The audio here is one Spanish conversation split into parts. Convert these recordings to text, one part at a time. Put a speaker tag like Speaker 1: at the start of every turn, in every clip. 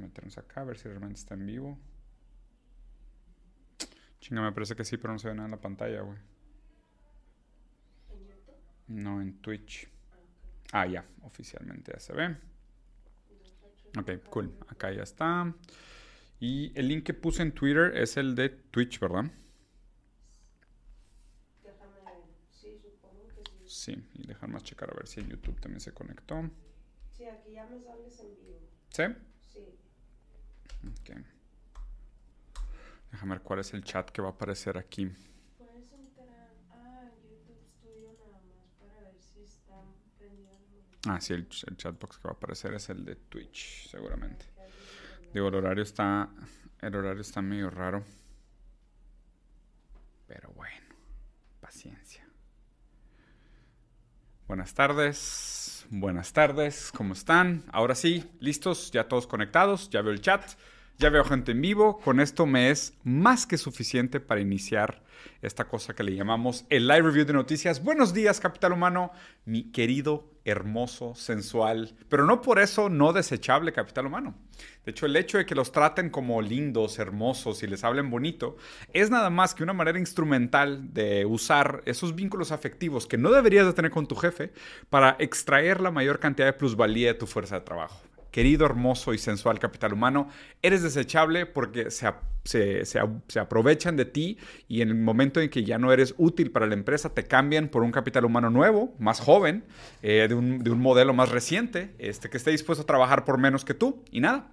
Speaker 1: a meternos acá a ver si realmente está en vivo. Chinga, me parece que sí, pero no se ve nada en la pantalla, güey. No, en Twitch. Ah, ya, oficialmente ya se ve. Ok, cool. Acá ya está. Y el link que puse en Twitter es el de Twitch, ¿verdad? Sí, y dejar más checar a ver si en YouTube también se conectó.
Speaker 2: Sí, aquí ya me sales en vivo.
Speaker 1: ¿Sí? Déjame ver cuál es el chat que va a aparecer aquí.
Speaker 2: Puedes entrar a YouTube Studio nada más para ver si están prendidos.
Speaker 1: Ah, sí, el, el chatbox que va a aparecer es el de Twitch, seguramente. Digo, el horario está. El horario está medio raro. Pero bueno, paciencia. Buenas tardes. Buenas tardes. ¿Cómo están? Ahora sí, listos, ya todos conectados. Ya veo el chat. Ya veo gente en vivo. Con esto me es más que suficiente para iniciar esta cosa que le llamamos el live review de noticias. Buenos días, capital humano, mi querido, hermoso, sensual, pero no por eso no desechable capital humano. De hecho, el hecho de que los traten como lindos, hermosos y les hablen bonito es nada más que una manera instrumental de usar esos vínculos afectivos que no deberías de tener con tu jefe para extraer la mayor cantidad de plusvalía de tu fuerza de trabajo querido, hermoso y sensual capital humano, eres desechable porque se, se, se, aprovechan de ti y en el momento en que ya no eres útil para la empresa, te cambian por un capital humano nuevo, más joven, eh, de, un, de, un, modelo más reciente, este, que esté dispuesto a trabajar por menos que tú y nada.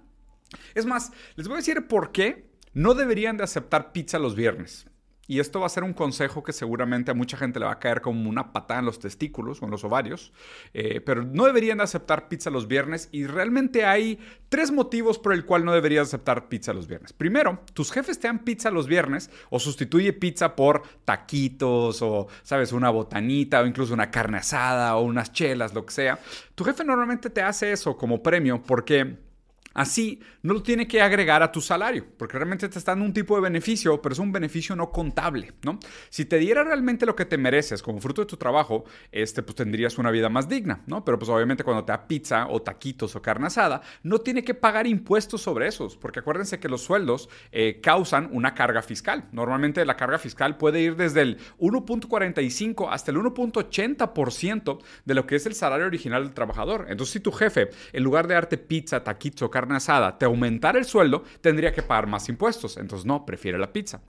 Speaker 1: Es más, les voy a decir por qué no deberían de aceptar pizza los viernes. Y esto va a ser un consejo que seguramente a mucha gente le va a caer como una patada en los testículos o en los ovarios. Eh, pero no deberían de aceptar pizza los viernes y realmente hay tres motivos por el cual no deberías aceptar pizza los viernes. Primero, tus jefes te dan pizza los viernes o sustituye pizza por taquitos o, sabes, una botanita o incluso una carne asada o unas chelas, lo que sea. Tu jefe normalmente te hace eso como premio porque Así, no lo tiene que agregar a tu salario, porque realmente te está dando un tipo de beneficio, pero es un beneficio no contable, ¿no? Si te diera realmente lo que te mereces como fruto de tu trabajo, este, pues tendrías una vida más digna, ¿no? Pero pues obviamente cuando te da pizza o taquitos o carne asada, no tiene que pagar impuestos sobre esos, porque acuérdense que los sueldos eh, causan una carga fiscal. Normalmente la carga fiscal puede ir desde el 1.45 hasta el 1.80% de lo que es el salario original del trabajador. Entonces, si tu jefe, en lugar de darte pizza, taquitos te aumentara el sueldo, tendría que pagar más impuestos. Entonces no, prefiere la pizza.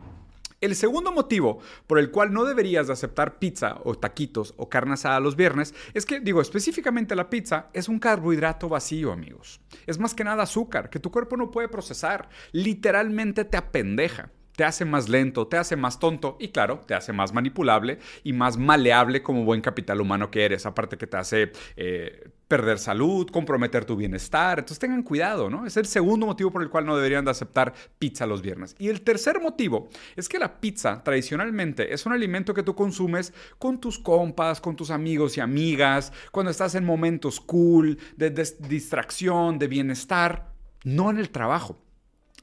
Speaker 1: El segundo motivo por el cual no deberías de aceptar pizza o taquitos o carne asada los viernes es que, digo, específicamente la pizza es un carbohidrato vacío, amigos. Es más que nada azúcar que tu cuerpo no puede procesar. Literalmente te apendeja te hace más lento, te hace más tonto y claro, te hace más manipulable y más maleable como buen capital humano que eres. Aparte que te hace eh, perder salud, comprometer tu bienestar. Entonces tengan cuidado, ¿no? Es el segundo motivo por el cual no deberían de aceptar pizza los viernes. Y el tercer motivo es que la pizza tradicionalmente es un alimento que tú consumes con tus compas, con tus amigos y amigas, cuando estás en momentos cool, de, de distracción, de bienestar, no en el trabajo.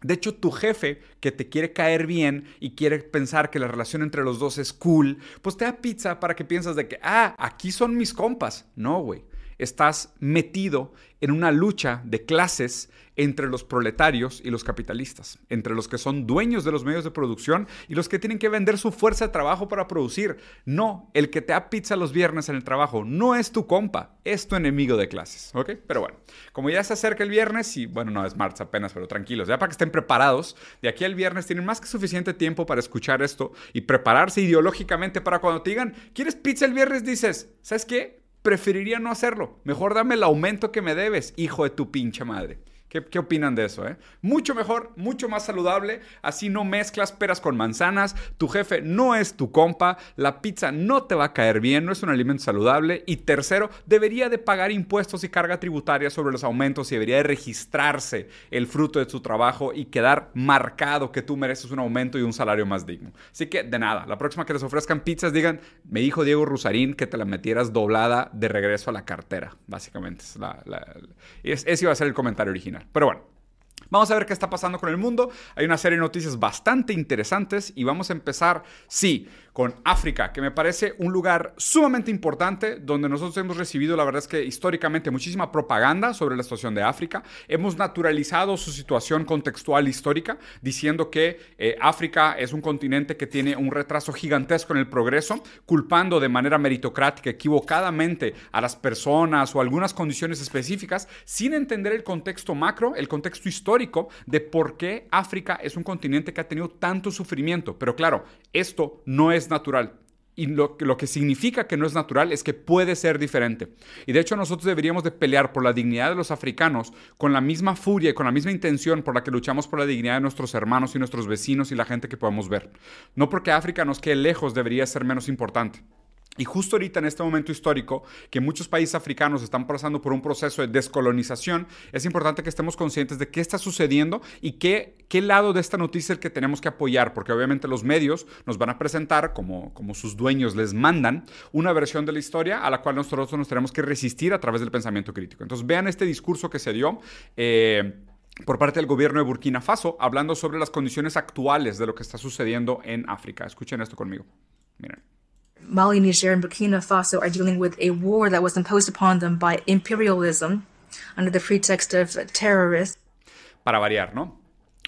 Speaker 1: De hecho, tu jefe que te quiere caer bien y quiere pensar que la relación entre los dos es cool, pues te da pizza para que piensas de que, ah, aquí son mis compas. No, güey. Estás metido en una lucha de clases entre los proletarios y los capitalistas, entre los que son dueños de los medios de producción y los que tienen que vender su fuerza de trabajo para producir. No, el que te da pizza los viernes en el trabajo no es tu compa, es tu enemigo de clases, ¿ok? Pero bueno, como ya se acerca el viernes y bueno, no es martes apenas, pero tranquilos, ya para que estén preparados, de aquí al viernes tienen más que suficiente tiempo para escuchar esto y prepararse ideológicamente para cuando te digan, ¿quieres pizza el viernes? Dices, ¿sabes qué? Preferiría no hacerlo. Mejor dame el aumento que me debes, hijo de tu pinche madre. ¿Qué, ¿Qué, opinan de eso? Eh? Mucho mejor, mucho más saludable. Así no mezclas peras con manzanas. Tu jefe no es tu compa. La pizza no te va a caer bien. No es un alimento saludable. Y tercero, debería de pagar impuestos y carga tributaria sobre los aumentos y debería de registrarse el fruto de su trabajo y quedar marcado que tú mereces un aumento y un salario más digno. Así que de nada, la próxima que les ofrezcan pizzas, digan, me dijo Diego Rusarín que te la metieras doblada de regreso a la cartera. Básicamente, es, ese iba a ser el comentario original. Pero bueno. Vamos a ver qué está pasando con el mundo. Hay una serie de noticias bastante interesantes y vamos a empezar, sí, con África, que me parece un lugar sumamente importante donde nosotros hemos recibido, la verdad es que históricamente, muchísima propaganda sobre la situación de África. Hemos naturalizado su situación contextual histórica, diciendo que eh, África es un continente que tiene un retraso gigantesco en el progreso, culpando de manera meritocrática, equivocadamente a las personas o algunas condiciones específicas, sin entender el contexto macro, el contexto histórico de por qué África es un continente que ha tenido tanto sufrimiento. Pero claro, esto no es natural. Y lo, lo, que significa que no es natural es que puede ser diferente. Y de hecho nosotros deberíamos de pelear por la dignidad de los africanos con la misma furia y con la misma intención por la que luchamos por la dignidad de nuestros hermanos y nuestros vecinos y la gente que podemos ver. No porque África nos quede lejos debería ser menos importante. Y justo ahorita en este momento histórico, que muchos países africanos están pasando por un proceso de descolonización, es importante que estemos conscientes de qué está sucediendo y qué, qué lado de esta noticia es el que tenemos que apoyar, porque obviamente los medios nos van a presentar, como, como sus dueños les mandan, una versión de la historia a la cual nosotros nos tenemos que resistir a través del pensamiento crítico. Entonces vean este discurso que se dio. Eh, por parte del gobierno de Burkina Faso, hablando sobre las condiciones actuales de lo que está sucediendo en África. Escuchen esto conmigo. Miren.
Speaker 3: Mali, Niger, and Burkina Faso are dealing with a war that was imposed upon them by imperialism under the pretext of terrorists.
Speaker 1: Para variar, ¿no?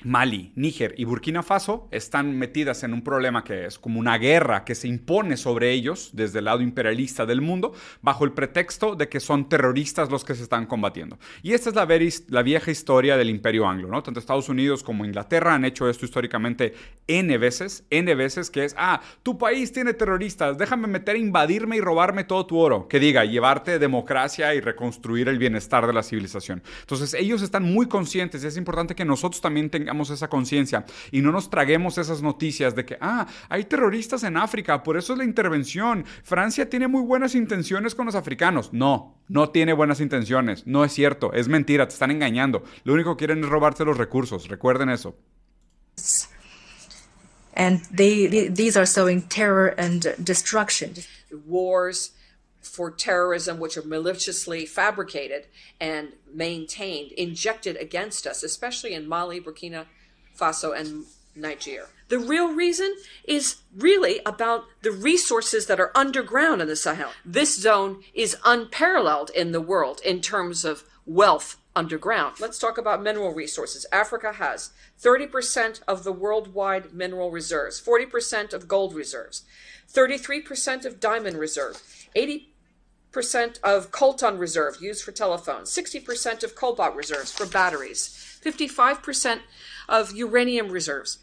Speaker 1: Mali, Níger y Burkina Faso están metidas en un problema que es como una guerra que se impone sobre ellos desde el lado imperialista del mundo bajo el pretexto de que son terroristas los que se están combatiendo. Y esta es la, vieja historia del imperio anglo, ¿no? Tanto Estados Unidos como Inglaterra han hecho esto históricamente N veces, N veces, que es, ah, tu país tiene terroristas, déjame meter, invadirme y robarme todo tu oro. Que diga, llevarte democracia y reconstruir el bienestar de la civilización. Entonces ellos están muy conscientes y es importante que nosotros también tengamos esa conciencia y no nos traguemos esas noticias de que, ah, hay terroristas en África, por eso es la intervención. Francia tiene muy buenas intenciones con los africanos. No, no tiene buenas intenciones. No es cierto, es mentira, te están engañando. Lo único que quieren es robarte los recursos. Recuerden eso.
Speaker 3: And they, they, these are sowing terror and destruction.
Speaker 4: Wars for terrorism, which are maliciously fabricated and maintained, injected against us, especially in Mali, Burkina Faso, and Niger. The real reason is really about the resources that are underground in the Sahel. This zone is unparalleled in the world in terms of wealth underground. Let's talk about mineral resources. Africa has 30% of the worldwide mineral reserves, 40% of gold reserves, 33% of diamond reserve, 80% of coltan reserve used for telephones, 60% of cobalt reserves for batteries, 55% of uranium reserves.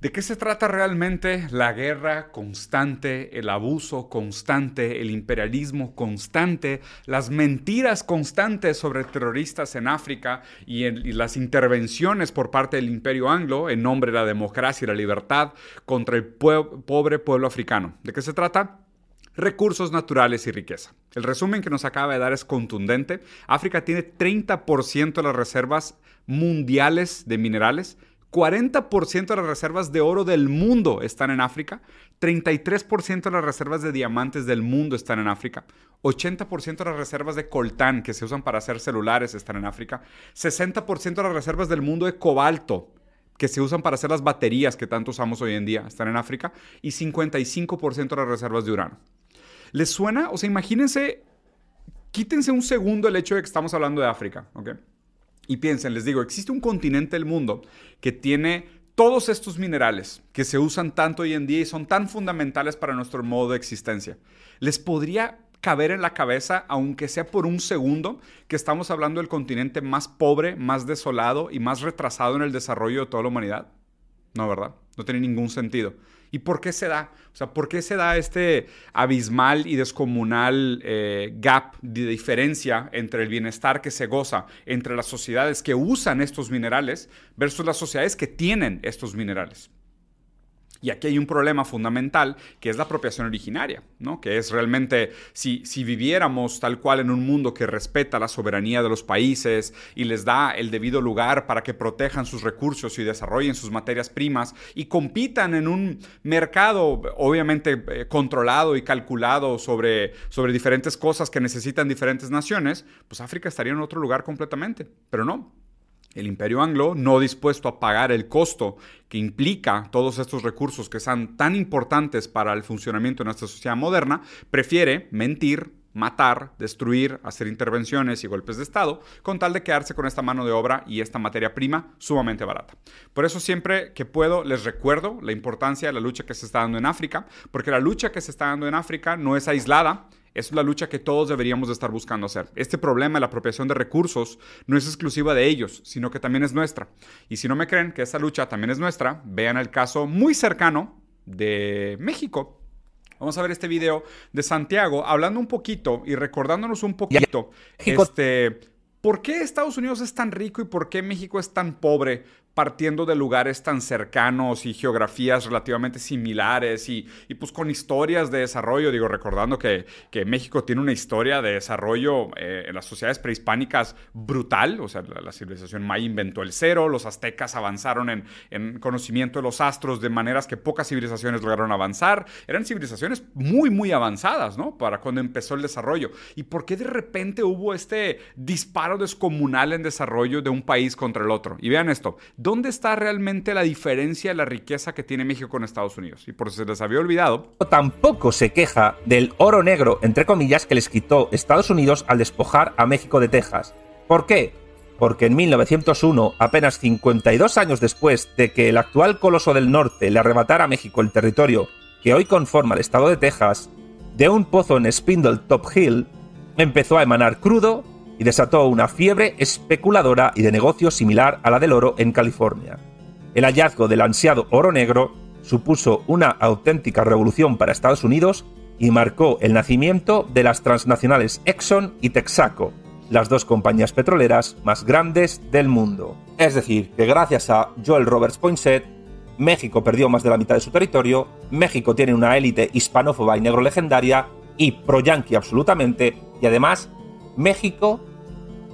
Speaker 1: ¿De qué se trata realmente la guerra constante, el abuso constante, el imperialismo constante, las mentiras constantes sobre terroristas en África y, en, y, las intervenciones por parte del imperio anglo en nombre de la democracia y la libertad contra el pue pobre pueblo africano? ¿De qué se trata? Recursos naturales y riqueza. El resumen que nos acaba de dar es contundente. África tiene 30% de las reservas mundiales de minerales, 40% de las reservas de oro del mundo están en África, 33% de las reservas de diamantes del mundo están en África, 80% de las reservas de coltán que se usan para hacer celulares están en África, 60% de las reservas del mundo de cobalto que se usan para hacer las baterías que tanto usamos hoy en día están en África y 55% de las reservas de urano. ¿Les suena? O sea, imagínense, quítense un segundo el hecho de que estamos hablando de África, ¿ok? Y piensen, les digo, existe un continente del mundo que tiene todos estos minerales que se usan tanto hoy en día y son tan fundamentales para nuestro modo de existencia. ¿Les podría caber en la cabeza, aunque sea por un segundo, que estamos hablando del continente más pobre, más desolado y más retrasado en el desarrollo de toda la humanidad? No, ¿verdad? No tiene ningún sentido. ¿Y por qué se da? O sea, ¿por qué se da este abismal y descomunal eh, gap de diferencia entre el bienestar que se goza entre las sociedades que usan estos minerales versus las sociedades que tienen estos minerales? Y aquí hay un problema fundamental que es la apropiación originaria, ¿no? que es realmente si, si viviéramos tal cual en un mundo que respeta la soberanía de los países y les da el debido lugar para que protejan sus recursos y desarrollen sus materias primas y compitan en un mercado obviamente eh, controlado y calculado sobre, sobre diferentes cosas que necesitan diferentes naciones, pues África estaría en otro lugar completamente, pero no, el imperio anglo, no dispuesto a pagar el costo que implica todos estos recursos que son tan importantes para el funcionamiento de nuestra sociedad moderna, prefiere mentir, matar, destruir, hacer intervenciones y golpes de Estado, con tal de quedarse con esta mano de obra y esta materia prima sumamente barata. Por eso siempre que puedo les recuerdo la importancia de la lucha que se está dando en África, porque la lucha que se está dando en África no es aislada, es la lucha que todos deberíamos de estar buscando hacer. Este problema de la apropiación de recursos no es exclusiva de ellos, sino que también es nuestra. Y si no me creen que esta lucha también es nuestra, vean el caso muy cercano de México. Vamos a ver este video de Santiago hablando un poquito y recordándonos un poquito este, por qué Estados Unidos es tan rico y por qué México es tan pobre partiendo de lugares tan cercanos y geografías relativamente similares y, y pues con historias de desarrollo, digo, recordando que, que México tiene una historia de desarrollo eh, en las sociedades prehispánicas brutal, o sea, la, la, civilización maya inventó el cero, los aztecas avanzaron en, en conocimiento de los astros de maneras que pocas civilizaciones lograron avanzar, eran civilizaciones muy, muy avanzadas, ¿no? Para cuando empezó el desarrollo. ¿Y por qué de repente hubo este disparo descomunal en desarrollo de un país contra el otro? Y vean esto, ¿dónde está realmente la diferencia de la riqueza que tiene México con Estados Unidos? Y por si se les había olvidado.
Speaker 5: Tampoco se queja del oro negro, entre comillas, que les quitó Estados Unidos al despojar a México de Texas. ¿Por qué? Porque en 1901, apenas 52 años después de que el actual coloso del norte le arrebatara a México el territorio que hoy conforma el estado de Texas, de un pozo en Spindle Top Hill empezó a emanar crudo y desató una fiebre especuladora y de negocio similar a la del oro en California. El hallazgo del ansiado oro negro supuso una auténtica revolución para Estados Unidos y marcó el nacimiento de las transnacionales Exxon y Texaco, las dos compañías petroleras más grandes del mundo. Es decir, que gracias a Joel Roberts Poinsett, México perdió más de la mitad de su territorio, México tiene una élite hispanófoba y negro legendaria y pro-yanqui absolutamente, y además México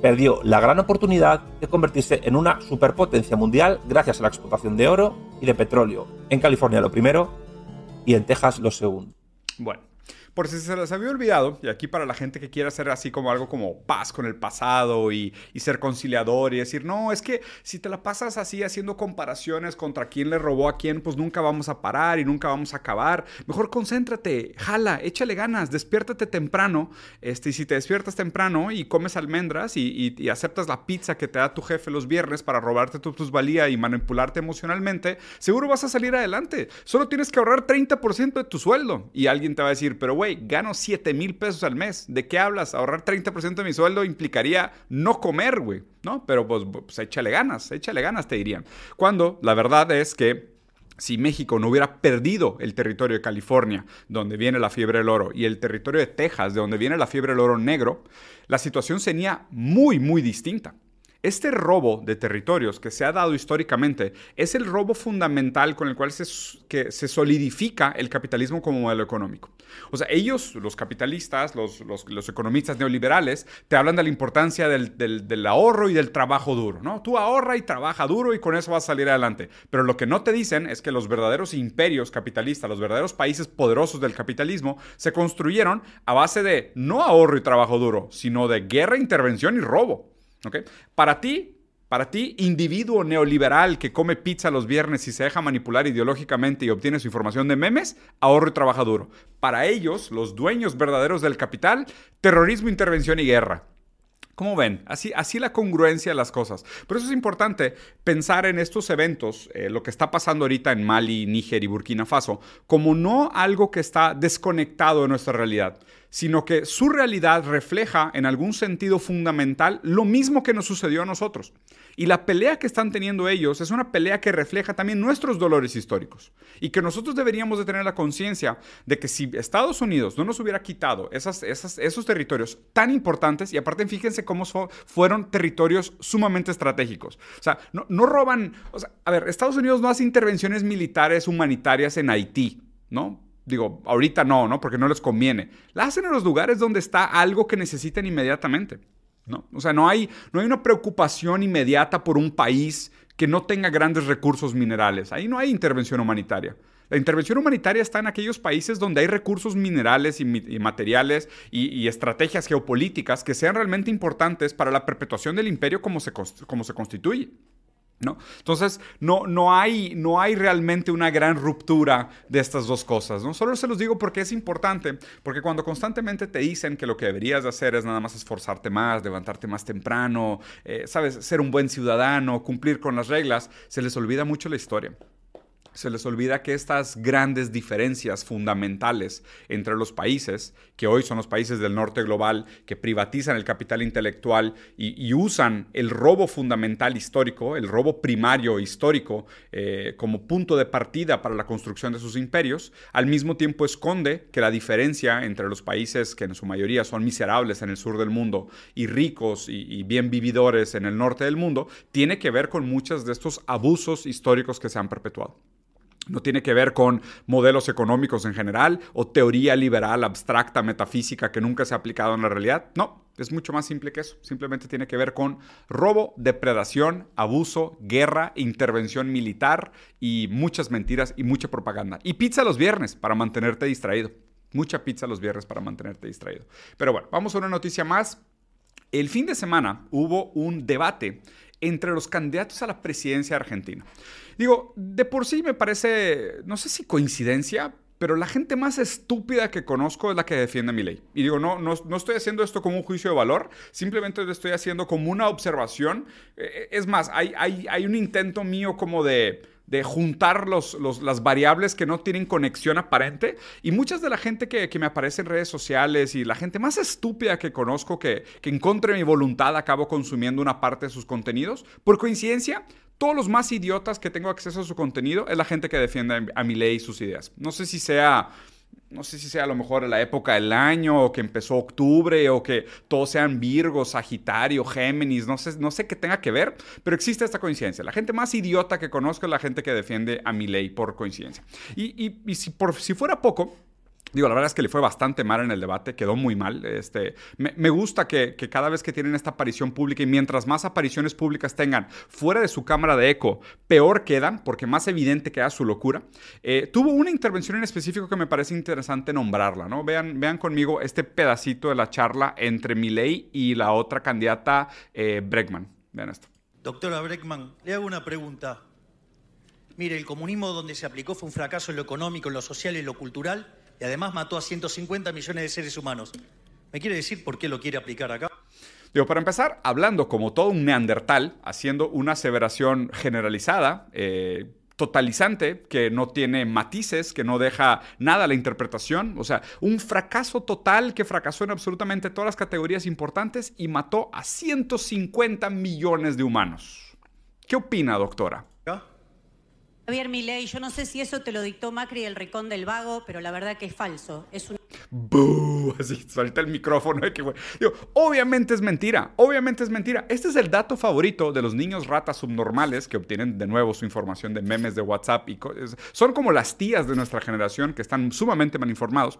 Speaker 5: perdió la gran oportunidad de convertirse en una superpotencia mundial gracias a la explotación de oro y de petróleo. En California lo primero y en Texas lo segundo.
Speaker 1: Bueno, por si se les había olvidado, y aquí para la gente que quiera hacer así como algo como paz con el pasado y, ser conciliador y decir, no, es que si te la pasas así haciendo comparaciones contra quién le robó a quién, pues nunca vamos a parar y nunca vamos a acabar. Mejor concéntrate, jala, échale ganas, despiértate temprano. Este, y si te despiertas temprano y comes almendras y, y, aceptas la pizza que te da tu jefe los viernes para robarte tu plusvalía y manipularte emocionalmente, seguro vas a salir adelante. Solo tienes que ahorrar 30% de tu sueldo. Y alguien te va a decir, pero gano 7 mil pesos al mes. ¿De qué hablas? Ahorrar 30% de mi sueldo implicaría no comer, güey, ¿no? Pero pues, pues échale ganas, échale ganas, te dirían. Cuando la verdad es que si México no hubiera perdido el territorio de California, donde viene la fiebre del oro, y el territorio de Texas, de donde viene la fiebre del oro negro, la situación sería muy, muy distinta. Este robo de territorios que se ha dado históricamente es el robo fundamental con el cual se, que se solidifica el capitalismo como modelo económico. O sea, ellos, los capitalistas, los, los, economistas neoliberales, te hablan de la importancia del, del, del, ahorro y del trabajo duro, ¿no? Tú ahorra y trabaja duro y con eso vas a salir adelante. Pero lo que no te dicen es que los verdaderos imperios capitalistas, los verdaderos países poderosos del capitalismo, se construyeron a base de no ahorro y trabajo duro, sino de guerra, intervención y robo. Para ti, para ti, individuo neoliberal que come pizza los viernes y se deja manipular ideológicamente y obtiene su información de memes, ahorro y trabaja duro. Para ellos, los dueños verdaderos del capital, terrorismo, intervención y guerra. ¿Cómo ven? Así, así la congruencia de las cosas. Por eso es importante pensar en estos eventos, eh, lo que está pasando ahorita en Mali, Níger y Burkina Faso, como no algo que está desconectado de nuestra realidad, sino que su realidad refleja en algún sentido fundamental lo mismo que nos sucedió a nosotros. Y la pelea que están teniendo ellos es una pelea que refleja también nuestros dolores históricos. Y que nosotros deberíamos de tener la conciencia de que si Estados Unidos no nos hubiera quitado esas, esas, esos territorios tan importantes, y aparte fíjense cómo fueron territorios sumamente estratégicos. O sea, no, no roban, a ver, Estados Unidos no hace intervenciones militares humanitarias en Haití, ¿no? Digo, ahorita no, ¿no? Porque no les conviene. La hacen en los lugares donde está algo que necesitan inmediatamente. ¿no? O sea, no hay, no hay una preocupación inmediata por un país que no tenga grandes recursos minerales. Ahí no hay intervención humanitaria. La intervención humanitaria está en aquellos países donde hay recursos minerales y, materiales y, estrategias geopolíticas que sean realmente importantes para la perpetuación del imperio como se, como se constituye. ¿No? Entonces, no, no, hay, no hay realmente una gran ruptura de estas dos cosas. ¿no? Solo se los digo porque es importante, porque cuando constantemente te dicen que lo que deberías de hacer es nada más esforzarte más, levantarte más temprano, eh, sabes, ser un buen ciudadano, cumplir con las reglas, se les olvida mucho la historia. Se les olvida que estas grandes diferencias fundamentales entre los países, que hoy son los países del norte global, que privatizan el capital intelectual y, usan el robo fundamental histórico, el robo primario histórico, eh, como punto de partida para la construcción de sus imperios, al mismo tiempo esconde que la diferencia entre los países que en su mayoría son miserables en el sur del mundo y ricos y, y bien vividores en el norte del mundo, tiene que ver con muchos de estos abusos históricos que se han perpetuado. No tiene que ver con modelos económicos en general o teoría liberal abstracta, metafísica que nunca se ha aplicado en la realidad. No, es mucho más simple que eso. Simplemente tiene que ver con robo, depredación, abuso, guerra, intervención militar y muchas mentiras y mucha propaganda. Y pizza los viernes para mantenerte distraído. Mucha pizza los viernes para mantenerte distraído. Pero bueno, vamos a una noticia más. El fin de semana hubo un debate entre los candidatos a la presidencia argentina. Digo, de por sí me parece, no sé si coincidencia, pero la gente más estúpida que conozco es la que defiende mi ley. Y digo, no, no, no, estoy haciendo esto como un juicio de valor, simplemente lo estoy haciendo como una observación. Eh, es más, hay, hay, hay un intento mío como de de juntar los, los, las variables que no tienen conexión aparente. Y muchas de la gente que, que, me aparece en redes sociales y la gente más estúpida que conozco que, que mi voluntad acabo consumiendo una parte de sus contenidos, por coincidencia, todos los más idiotas que tengo acceso a su contenido es la gente que defiende a mi ley y sus ideas. No sé si sea no sé si sea a lo mejor la época del año, o que empezó octubre, o que todos sean Virgo, Sagitario, Géminis, no sé, no sé qué tenga que ver, pero existe esta coincidencia. La gente más idiota que conozco es la gente que defiende a mi ley por coincidencia. Y, y, y si, por, si fuera poco, Digo, la verdad es que le fue bastante mal en el debate, quedó muy mal. Este, me, gusta que, cada vez que tienen esta aparición pública y mientras más apariciones públicas tengan fuera de su cámara de eco, peor quedan, porque más evidente queda su locura. Eh, tuvo una intervención en específico que me parece interesante nombrarla, ¿no? Vean, vean conmigo este pedacito de la charla entre Milei y la otra candidata, eh, Bregman. Vean esto.
Speaker 6: Doctora Breckman, le hago una pregunta. Mire, el comunismo donde se aplicó fue un fracaso en lo económico, en lo social y en lo cultural y además mató a 150 millones de seres humanos. ¿Me quiere decir por qué lo quiere aplicar acá?
Speaker 1: Digo, para empezar, hablando como todo un neandertal, haciendo una aseveración generalizada, eh, totalizante, que no tiene matices, que no deja nada a la interpretación, o sea, un fracaso total que fracasó en absolutamente todas las categorías importantes y mató a 150 millones de humanos. ¿Qué opina, doctora?
Speaker 7: Javier Milei, yo no sé si eso te lo dictó Macri el Ricón del Vago, pero la verdad que es falso. Es un...
Speaker 1: Así suelta el micrófono. ¿eh? Digo, obviamente es mentira. Obviamente es mentira. Este es el dato favorito de los niños ratas subnormales que obtienen de nuevo su información de memes de WhatsApp. y Son como las tías de nuestra generación que están sumamente mal informados.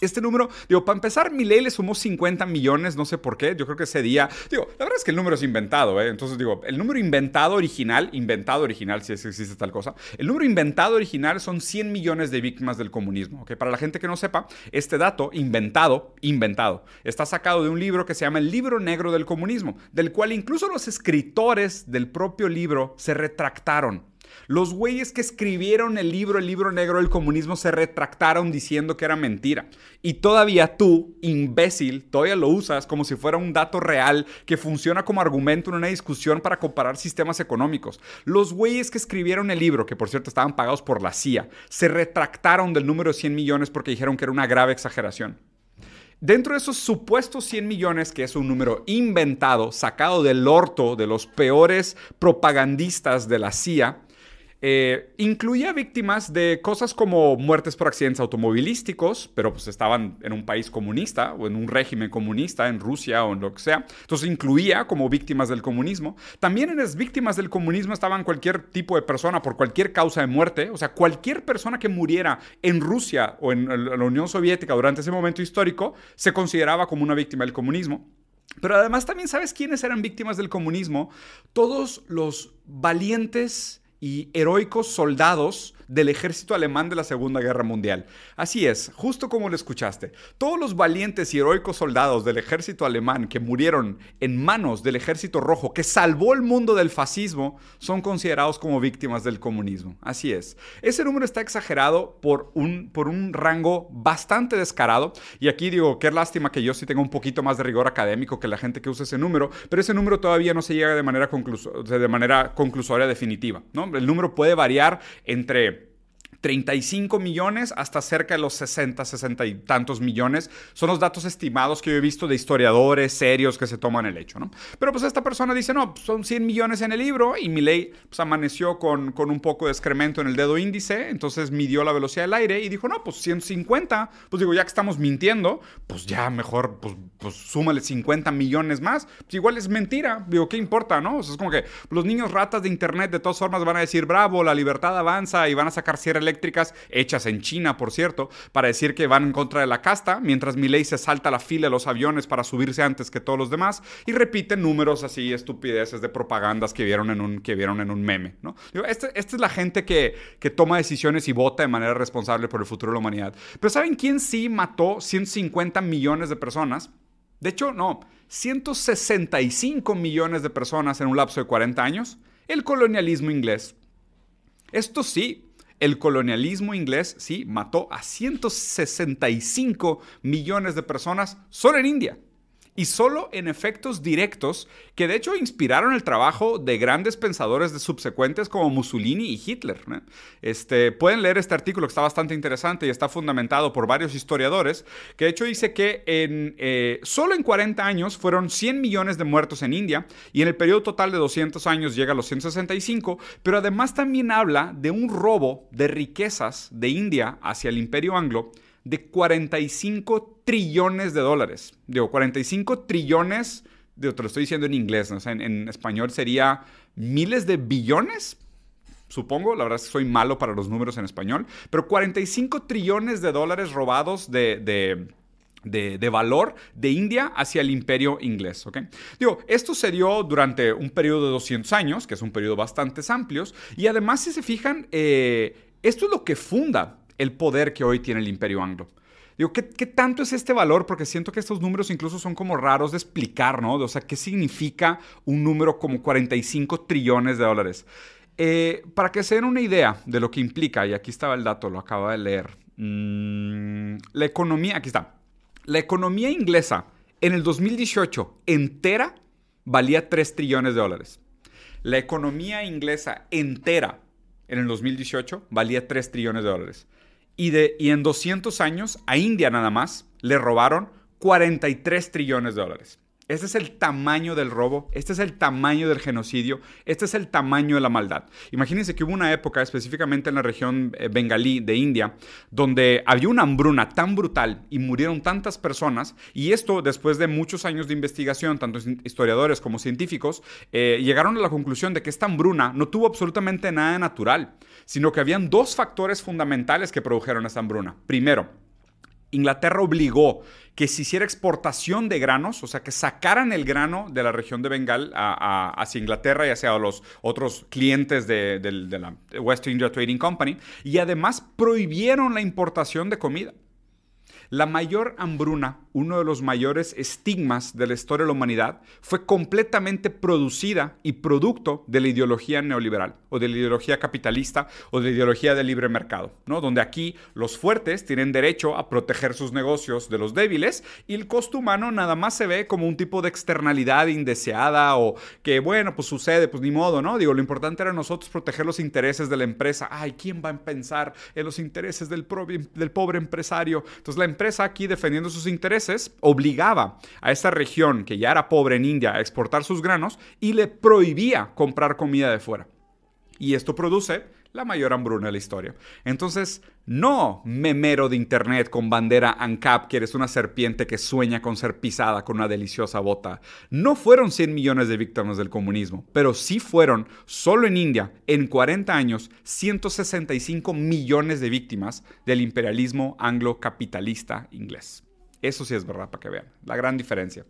Speaker 1: Este número, digo, para empezar, Milei le sumó 50 millones, no sé por qué. Yo creo que ese día, digo, la verdad es que el número es inventado, ¿eh? Entonces, digo, el número inventado original, inventado original, si existe tal cosa, el número inventado original son 100 millones de víctimas del comunismo, ¿ok? Para la gente que no sepa, este dato, inventado, inventado, está sacado de un libro que se llama El Libro Negro del Comunismo, del cual incluso los escritores del propio libro se retractaron. Los güeyes que escribieron el libro, el libro negro del comunismo, se retractaron diciendo que era mentira. Y todavía tú, imbécil, todavía lo usas como si fuera un dato real que funciona como argumento en una discusión para comparar sistemas económicos. Los güeyes que escribieron el libro, que por cierto estaban pagados por la CIA, se retractaron del número de 100 millones porque dijeron que era una grave exageración. Dentro de esos supuestos 100 millones, que es un número inventado, sacado del orto de los peores propagandistas de la CIA, eh, incluía víctimas de cosas como muertes por accidentes automovilísticos, pero pues estaban en un país comunista o en un régimen comunista, en Rusia o en lo que sea. Entonces incluía como víctimas del comunismo. También en las víctimas del comunismo estaban cualquier tipo de persona por cualquier causa de muerte. O sea, cualquier persona que muriera en Rusia o en la Unión Soviética durante ese momento histórico se consideraba como una víctima del comunismo. Pero además también sabes quiénes eran víctimas del comunismo. Todos los valientes y heroicos soldados del ejército alemán de la Segunda Guerra Mundial. Así es, justo como lo escuchaste. Todos los valientes y heroicos soldados del ejército alemán que murieron en manos del ejército rojo, que salvó el mundo del fascismo, son considerados como víctimas del comunismo. Así es. Ese número está exagerado por un, por un rango bastante descarado. Y aquí digo, qué lástima que yo sí tenga un poquito más de rigor académico que la gente que usa ese número, pero ese número todavía no se llega de manera, de manera conclusoria definitiva. ¿no? El número puede variar entre 35 millones hasta cerca de los 60, 60 y tantos millones. Son los datos estimados que yo he visto de historiadores serios que se toman el hecho, ¿no? Pero pues esta persona dice, no, pues, son 100 millones en el libro y mi ley pues amaneció con, con un poco de excremento en el dedo índice, entonces midió la velocidad del aire y dijo, no, pues 150, pues digo, ya que estamos mintiendo, pues ya mejor, pues, pues súmale 50 millones más, pues igual es mentira, digo, ¿qué importa, no? O sea, es como que los niños ratas de internet de todas formas van a decir, bravo, la libertad avanza y van a sacar sierras eléctricas, hechas en China, por cierto, para decir que van en contra de la casta, mientras Milei se salta la fila de los aviones para subirse antes que todos los demás y repite números así, estupideces de propagandas que vieron en un, que vieron en un meme, ¿no? Digo, este- esta es la gente que, que toma decisiones y vota de manera responsable por el futuro de la humanidad. Pero ¿saben quién sí mató 150 millones de personas? De hecho, no, 165 millones de personas en un lapso de 40 años. El colonialismo inglés. Esto sí, el colonialismo inglés sí mató a 165 millones de personas solo en India. Y solo en efectos directos que de hecho inspiraron el trabajo de grandes pensadores de subsecuentes como Mussolini y Hitler. Este, pueden leer este artículo que está bastante interesante y está fundamentado por varios historiadores, que de hecho dice que en, eh, solo en 40 años fueron 100 millones de muertos en India y en el periodo total de 200 años llega a los 165, pero además también habla de un robo de riquezas de India hacia el imperio anglo de 45 trillones de dólares. Digo, 45 trillones, digo, te lo estoy diciendo en inglés, ¿no? En, español sería miles de billones, supongo, la verdad es que soy malo para los números en español, pero 45 trillones de dólares robados de... de de, de, valor de India hacia el imperio inglés. ¿ok? Digo, esto se dio durante un periodo de 200 años, que es un periodo bastante amplio, y además, si se fijan, eh, esto es lo que funda el poder que hoy tiene el imperio anglo. Digo, ¿qué, ¿qué, tanto es este valor? Porque siento que estos números incluso son como raros de explicar, ¿no? O sea, ¿qué significa un número como 45 trillones de dólares? Eh, para que se den una idea de lo que implica, y aquí estaba el dato, lo acabo de leer. Mm, la economía, aquí está. La economía inglesa en el 2018 entera valía 3 trillones de dólares. La economía inglesa entera en el 2018 valía 3 trillones de dólares. Y, de, y en 200 años a India nada más le robaron 43 trillones de dólares. Este es el tamaño del robo, este es el tamaño del genocidio, este es el tamaño de la maldad. Imagínense que hubo una época, específicamente en la región eh, bengalí de India, donde había una hambruna tan brutal y murieron tantas personas, y esto después de muchos años de investigación, tanto historiadores como científicos, eh, llegaron a la conclusión de que esta hambruna no tuvo absolutamente nada de natural, sino que habían dos factores fundamentales que produjeron esta hambruna. Primero, Inglaterra obligó que se hiciera exportación de granos, o sea, que sacaran el grano de la región de Bengal a, hacia Inglaterra y hacia los otros clientes de la West India Trading Company, y además prohibieron la importación de comida. La mayor hambruna, uno de los mayores estigmas de la historia de la humanidad, fue completamente producida y producto de la ideología neoliberal, o de la ideología capitalista, o de la ideología del libre mercado, ¿no? Donde aquí los fuertes tienen derecho a proteger sus negocios de los débiles y el costo humano nada más se ve como un tipo de externalidad indeseada o que, bueno, pues sucede, pues ni modo, ¿no? Digo, lo importante era nosotros proteger los intereses de la empresa. Ay, ¿quién va a pensar en los intereses del, del pobre empresario? Entonces la empresa aquí defendiendo sus intereses obligaba a esta región que ya era pobre en India a exportar sus granos y le prohibía comprar comida de fuera. Y esto produce la mayor hambruna de la historia. Entonces, no memero de internet con bandera ANCAP que eres una serpiente que sueña con ser pisada con una deliciosa bota. No fueron 100 millones de víctimas del comunismo, pero sí fueron, solo en India, en 40 años, 165 millones de víctimas del imperialismo anglo-capitalista inglés. Eso sí es verdad para que vean, la gran diferencia.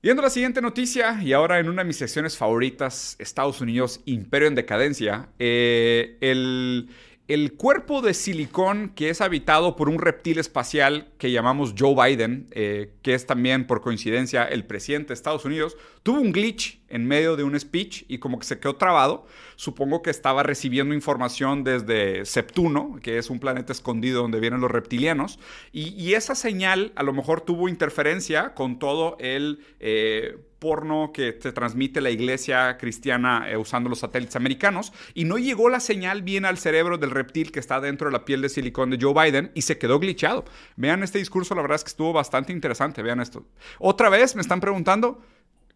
Speaker 1: Yendo a la siguiente noticia, y ahora en una de mis secciones favoritas, Estados Unidos, Imperio en Decadencia, eh, el, el cuerpo de silicón que es habitado por un reptil espacial que llamamos Joe Biden, eh, que es también por coincidencia el presidente de Estados Unidos, tuvo un glitch en medio de un speech y como que se quedó trabado. Supongo que estaba recibiendo información desde Septuno, que es un planeta escondido donde vienen los reptilianos, y, esa señal a lo mejor tuvo interferencia con todo el... Eh, porno que se transmite la iglesia cristiana eh, usando los satélites americanos y no llegó la señal bien al cerebro del reptil que está dentro de la piel de silicón de Joe Biden y se quedó glitchado. Vean este discurso, la verdad es que estuvo bastante interesante, vean esto. Otra vez me están preguntando,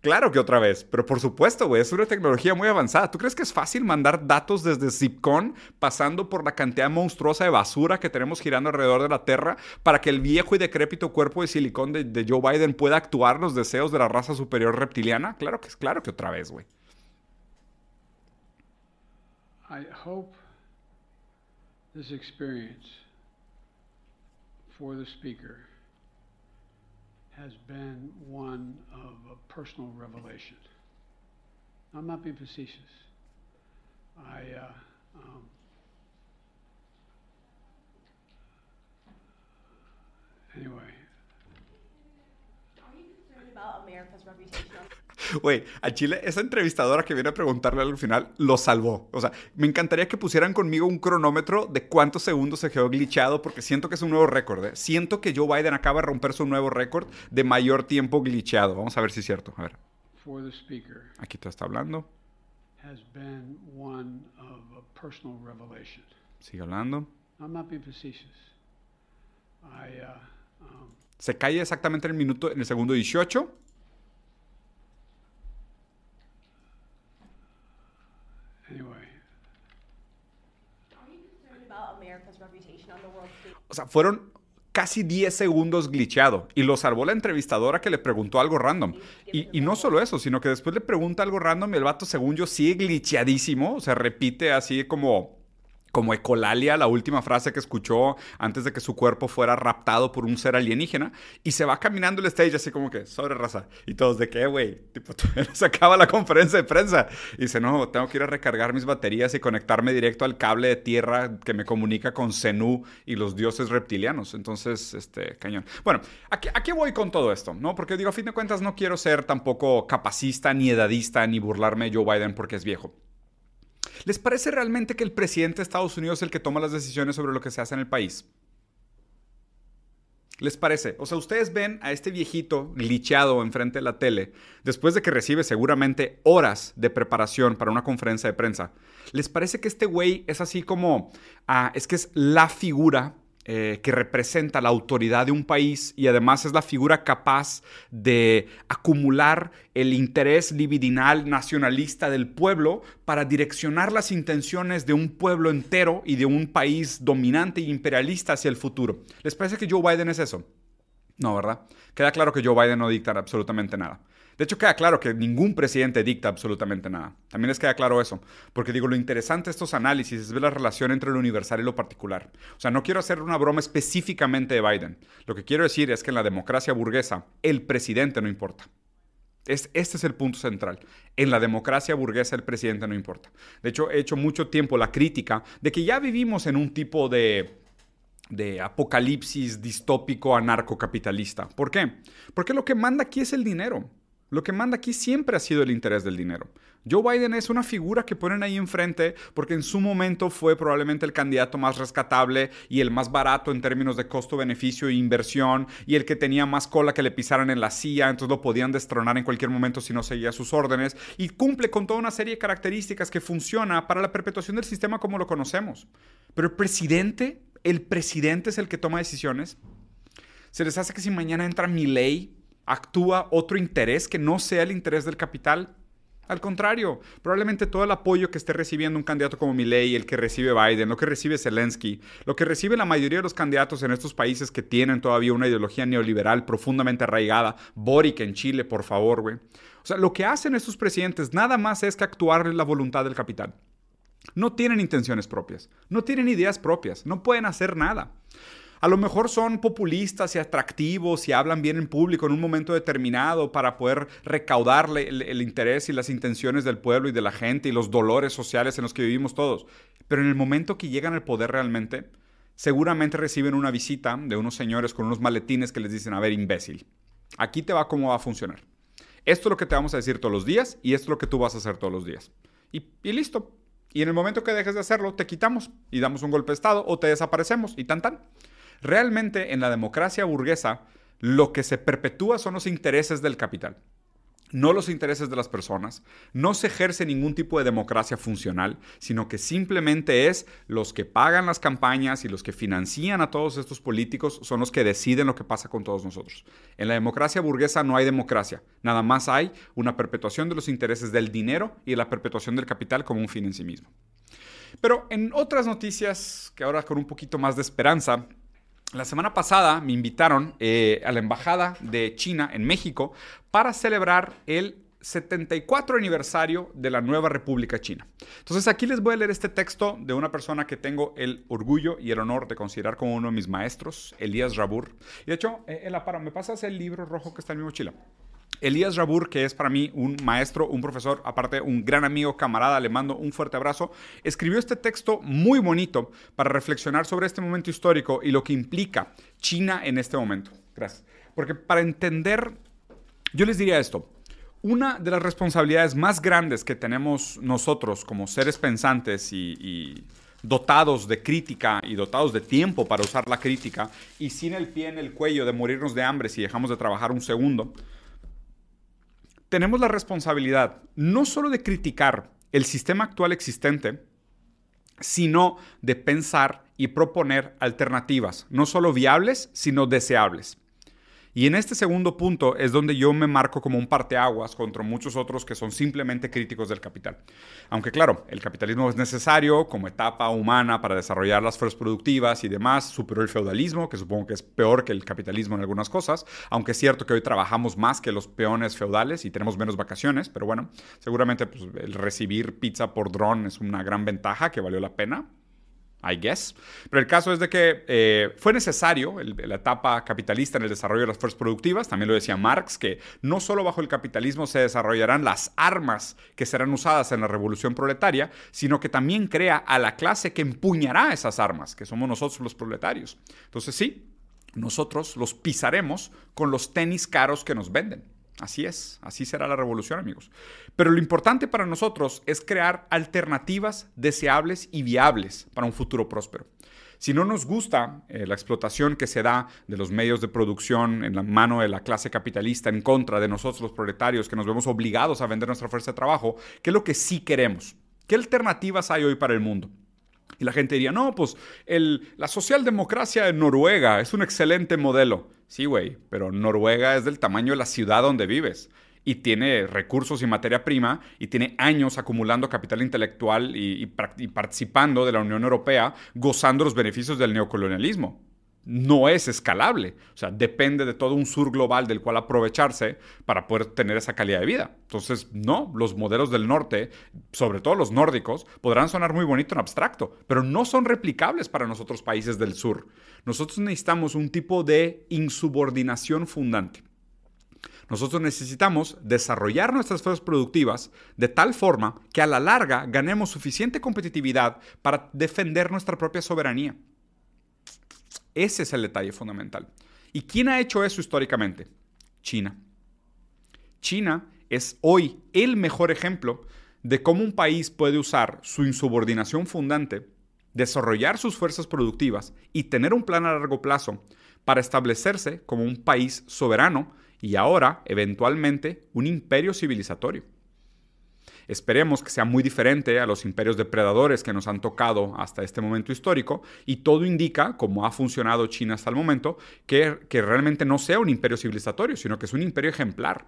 Speaker 1: Claro que otra vez, pero por supuesto, güey, es una tecnología muy avanzada. ¿Tú crees que es fácil mandar datos desde Zipcon pasando por la cantidad monstruosa de basura que tenemos girando alrededor de la Tierra para que el viejo y decrépito cuerpo de silicón de, Joe Biden pueda actuar los deseos de la raza superior reptiliana? Claro que es claro que otra vez, güey.
Speaker 8: I hope this experience for the speaker has been one of a personal revelation. I'm not being facetious. I, uh, um, anyway, Are you concerned
Speaker 9: about America's reputation on
Speaker 1: Güey, a Chile, esa entrevistadora que viene a preguntarle al final lo salvó. O sea, me encantaría que pusieran conmigo un cronómetro de cuántos segundos se quedó glitchado, porque siento que es un nuevo récord. ¿eh? Siento que Joe Biden acaba de romper su nuevo récord de mayor tiempo glitchado. Vamos a ver si es cierto. A ver,
Speaker 8: for the speaker
Speaker 1: aquí te está hablando.
Speaker 8: has been one of a personal revelation.
Speaker 1: Sigue hablando.
Speaker 8: I'm not being facetious. I, uh, um,
Speaker 1: Se cae exactamente en el minuto, en el segundo 18.
Speaker 8: anyway,
Speaker 9: Are you concerned about America's reputation on the world stage?
Speaker 1: O sea, fueron casi 10 segundos glitchado. Y lo salvó la entrevistadora que le preguntó algo random. Y, y no solo eso, sino que después le pregunta algo random y el vato, según yo, sigue glitchadísimo. O sea, repite así como como ecolalia, la última frase que escuchó antes de que su cuerpo fuera raptado por un ser alienígena, y se va caminando el stage así como que, sobre raza, y todos de qué, güey, tipo, se acaba la conferencia de prensa, y dice, no, tengo que ir a recargar mis baterías y conectarme directo al cable de tierra que me comunica con Zenú y los dioses reptilianos, entonces, este, cañón. Bueno, ¿a qué, a voy con todo esto? ¿No? Porque digo, a fin de cuentas no quiero ser tampoco capacista, ni edadista, ni burlarme de Joe Biden porque es viejo. ¿Les parece realmente que el presidente de Estados Unidos es el que toma las decisiones sobre lo que se hace en el país? ¿Les parece? O sea, ustedes ven a este viejito glitchado enfrente de la tele, después de que recibe seguramente horas de preparación para una conferencia de prensa. ¿Les parece que este güey es así como, ah, es que es la figura eh, que representa la autoridad de un país y además es la figura capaz de acumular el interés libidinal nacionalista del pueblo para direccionar las intenciones de un pueblo entero y de un país dominante e imperialista hacia el futuro. ¿Les parece que Joe Biden es eso? No, ¿verdad? Queda claro que Joe Biden no dicta absolutamente nada. De hecho, queda claro que ningún presidente dicta absolutamente nada. También les queda claro eso. Porque digo, lo interesante de estos análisis es ver la relación entre lo universal y lo particular. O sea, no quiero hacer una broma específicamente de Biden. Lo que quiero decir es que en la democracia burguesa, el presidente no importa. Es, este es el punto central. En la democracia burguesa el presidente no importa. De hecho, he hecho mucho tiempo la crítica de que ya vivimos en un tipo de, de apocalipsis distópico anarcocapitalista. ¿Por qué? Porque lo que manda aquí es el dinero. Lo que manda aquí siempre ha sido el interés del dinero. Joe Biden es una figura que ponen ahí enfrente porque en su momento fue probablemente el candidato más rescatable y el más barato en términos de costo-beneficio e inversión y el que tenía más cola que le pisaran en la silla, entonces lo podían destronar en cualquier momento si no seguía sus órdenes y cumple con toda una serie de características que funciona para la perpetuación del sistema como lo conocemos. Pero el presidente, el presidente es el que toma decisiones. Se les hace que si mañana entra mi ley actúa otro interés que no sea el interés del capital. Al contrario, probablemente todo el apoyo que esté recibiendo un candidato como Milley, el que recibe Biden, lo que recibe Zelensky, lo que recibe la mayoría de los candidatos en estos países que tienen todavía una ideología neoliberal profundamente arraigada, Boric en Chile, por favor, güey. O sea, lo que hacen estos presidentes nada más es que actuar la voluntad del capital. No tienen intenciones propias, no tienen ideas propias, no pueden hacer nada. A lo mejor son populistas y atractivos y hablan bien en público en un momento determinado para poder recaudarle el, interés y las intenciones del pueblo y de la gente y los dolores sociales en los que vivimos todos. Pero en el momento que llegan al poder realmente, seguramente reciben una visita de unos señores con unos maletines que les dicen, a ver, imbécil, aquí te va cómo va a funcionar. Esto es lo que te vamos a decir todos los días y esto es lo que tú vas a hacer todos los días. Y, y listo. Y en el momento que dejes de hacerlo, te quitamos y damos un golpe de Estado o te desaparecemos y tan tan. Realmente en la democracia burguesa lo que se perpetúa son los intereses del capital no los intereses de las personas, no se ejerce ningún tipo de democracia funcional, sino que simplemente es los que pagan las campañas y los que financian a todos estos políticos son los que deciden lo que pasa con todos nosotros. En la democracia burguesa no hay democracia, nada más hay una perpetuación de los intereses del dinero y la perpetuación del capital como un fin en sí mismo. Pero en otras noticias, que ahora con un poquito más de esperanza, la semana pasada me invitaron eh, a la Embajada de China en México para celebrar el 74 aniversario de la nueva República China. Entonces aquí les voy a leer este texto de una persona que tengo el orgullo y el honor de considerar como uno de mis maestros, Elías Rabur. Y de hecho, eh, la ¿me pasas el libro rojo que está en mi mochila? Elías Rabur, que es para mí un maestro, un profesor, aparte un gran amigo, camarada, le mando un fuerte abrazo, escribió este texto muy bonito para reflexionar sobre este momento histórico y lo que implica China en este momento. Gracias. Porque para entender, yo les diría esto, una de las responsabilidades más grandes que tenemos nosotros como seres pensantes y, dotados de crítica y dotados de tiempo para usar la crítica y sin el pie en el cuello de morirnos de hambre si dejamos de trabajar un segundo, tenemos la responsabilidad no solo de criticar el sistema actual existente, sino de pensar y proponer alternativas, no solo viables, sino deseables. Y en este segundo punto es donde yo me marco como un parteaguas contra muchos otros que son simplemente críticos del capital. Aunque claro, el capitalismo es necesario como etapa humana para desarrollar las fuerzas productivas y demás, superó el feudalismo, que supongo que es peor que el capitalismo en algunas cosas, aunque es cierto que hoy trabajamos más que los peones feudales y tenemos menos vacaciones, pero bueno, seguramente pues, el recibir pizza por dron es una gran ventaja que valió la pena. I guess. Pero el caso es de que eh, fue necesario la etapa capitalista en el desarrollo de las fuerzas productivas, también lo decía Marx, que no solo bajo el capitalismo se desarrollarán las armas que serán usadas en la revolución proletaria, sino que también crea a la clase que empuñará esas armas, que somos nosotros los proletarios. Entonces sí, nosotros los pisaremos con los tenis caros que nos venden. Así es, así será la revolución, amigos. Pero lo importante para nosotros es crear alternativas deseables y viables para un futuro próspero. Si no nos gusta eh, la explotación que se da de los medios de producción en la mano de la clase capitalista en contra de nosotros los proletarios, que nos vemos obligados a vender nuestra fuerza de trabajo, ¿qué es lo que sí queremos? ¿Qué alternativas hay hoy para el mundo? Y la gente diría, no, pues la socialdemocracia de Noruega es un excelente modelo. Sí, güey, pero Noruega es del tamaño de la ciudad donde vives y tiene recursos y materia prima y tiene años acumulando capital intelectual y, participando de la Unión Europea, gozando los beneficios del neocolonialismo. No es escalable, o sea, depende de todo un sur global del cual aprovecharse para poder tener esa calidad de vida. Entonces, no, los modelos del norte, sobre todo los nórdicos, podrán sonar muy bonito en abstracto, pero no son replicables para nosotros países del sur. Nosotros necesitamos un tipo de insubordinación fundante. Nosotros necesitamos desarrollar nuestras fuerzas productivas de tal forma que a la larga ganemos suficiente competitividad para defender nuestra propia soberanía. Ese es el detalle fundamental. ¿Y quién ha hecho eso históricamente? China. China es hoy el mejor ejemplo de cómo un país puede usar su insubordinación fundante, desarrollar sus fuerzas productivas y tener un plan a largo plazo para establecerse como un país soberano y ahora, eventualmente, un imperio civilizatorio. Esperemos que sea muy diferente a los imperios depredadores que nos han tocado hasta este momento histórico y todo indica, como ha funcionado China hasta el momento, que, que realmente no sea un imperio civilizatorio, sino que es un imperio ejemplar.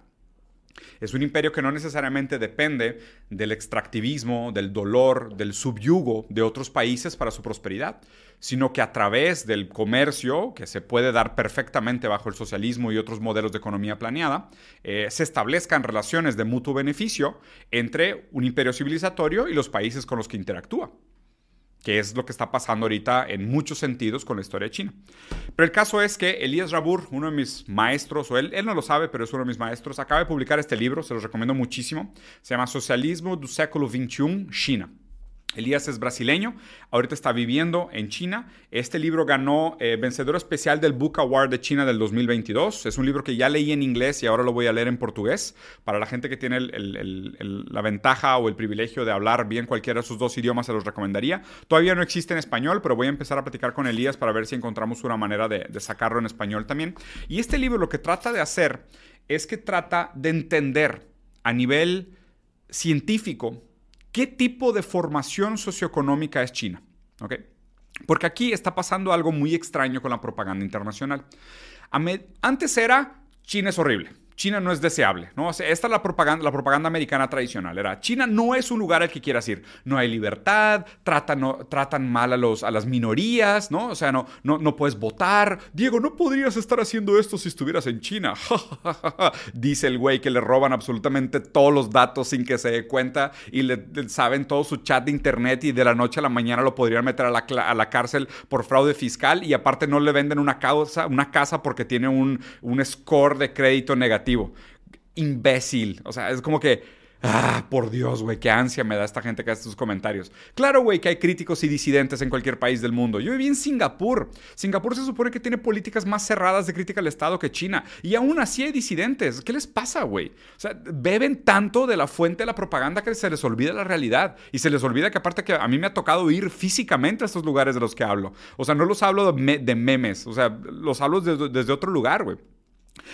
Speaker 1: Es un imperio que no necesariamente depende del extractivismo, del dolor, del subyugo de otros países para su prosperidad, sino que a través del comercio, que se puede dar perfectamente bajo el socialismo y otros modelos de economía planeada, eh, se establezcan relaciones de mutuo beneficio entre un imperio civilizatorio y los países con los que interactúa. Que es lo que está pasando ahorita en muchos sentidos con la historia de China. Pero el caso es que Elías Rabur, uno de mis maestros, o él, él no lo sabe, pero es uno de mis maestros, acaba de publicar este libro, se los recomiendo muchísimo, se llama Socialismo do século XXI, China. Elías es brasileño, ahorita está viviendo en China. Este libro ganó eh, vencedor especial del Book Award de China del 2022. Es un libro que ya leí en inglés y ahora lo voy a leer en portugués. Para la gente que tiene la ventaja o el privilegio de hablar bien cualquiera de sus dos idiomas, se los recomendaría. Todavía no existe en español, pero voy a empezar a platicar con Elías para ver si encontramos una manera de sacarlo en español también. Y este libro lo que trata de hacer es que trata de entender a nivel científico qué tipo de formación socioeconómica es China. Porque aquí está pasando algo muy extraño con la propaganda internacional. Antes era China es horrible. China no es deseable, ¿no? O esta es la propaganda, la propaganda americana tradicional. Era, China no es un lugar al que quieras ir. No hay libertad, tratan, mal a, los, a las minorías, ¿no? O sea, no, no, puedes votar. Diego, no podrías estar haciendo esto si estuvieras en China. Dice el güey que le roban absolutamente todos los datos sin que se dé cuenta y le, le saben todo su chat de internet y de la noche a la mañana lo podrían meter a la, cárcel por fraude fiscal y aparte no le venden una, causa, una casa porque tiene un score de crédito negativo. Imbécil. O sea, es como que... Ah, por Dios, güey, qué ansia me da esta gente que hace estos comentarios. Claro, güey, que hay críticos y disidentes en cualquier país del mundo. Yo viví en Singapur. Singapur se supone que tiene políticas más cerradas de crítica al Estado que China. Y aún así hay disidentes. ¿Qué les pasa, güey? O sea, beben tanto de la fuente de la propaganda que se les olvida la realidad. Y se les olvida que aparte que a mí me ha tocado ir físicamente a estos lugares de los que hablo. O sea, no los hablo de, me- de memes. O sea, los hablo desde otro lugar, güey.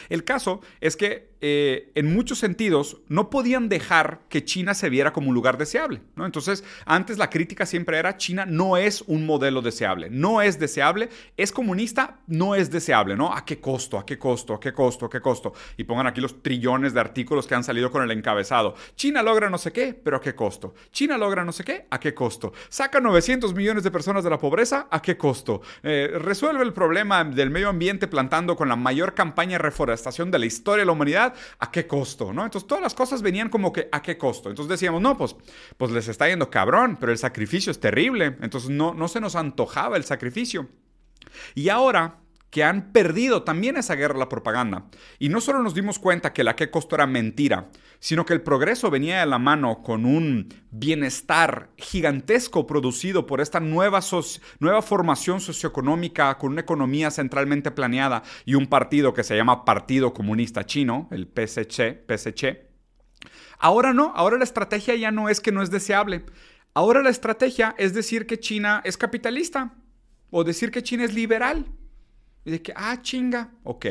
Speaker 1: El caso es que eh, en muchos sentidos no podían dejar que China se viera como un lugar deseable. ¿no? Entonces, antes la crítica siempre era China no es un modelo deseable, no es deseable, es comunista, no es deseable, ¿no? ¿A qué costo? ¿A qué costo? ¿A qué costo? ¿A qué costo? Y pongan aquí los trillones de artículos que han salido con el encabezado. China logra no sé qué, pero ¿a qué costo? China logra no sé qué, ¿a qué costo? Saca 900 millones de personas de la pobreza, ¿a qué costo? Eh, resuelve el problema del medio ambiente plantando con la mayor campaña de de la historia de la humanidad, ¿a qué costo? ¿no? Entonces todas las cosas venían como que ¿a qué costo? Entonces decíamos, no, pues, pues les está yendo cabrón, pero el sacrificio es terrible. Entonces no, no se nos antojaba el sacrificio. Y ahora que han perdido también esa guerra a la propaganda. Y no solo nos dimos cuenta que la qué costo era mentira, sino que el progreso venía de la mano con un bienestar gigantesco producido por esta nueva, nueva formación socioeconómica con una economía centralmente planeada y un partido que se llama Partido Comunista Chino, el PSC, PSC. Ahora no, ahora la estrategia ya no es que no es deseable. Ahora la estrategia es decir que China es capitalista o decir que China es liberal. Y de que, ah, chinga, ok.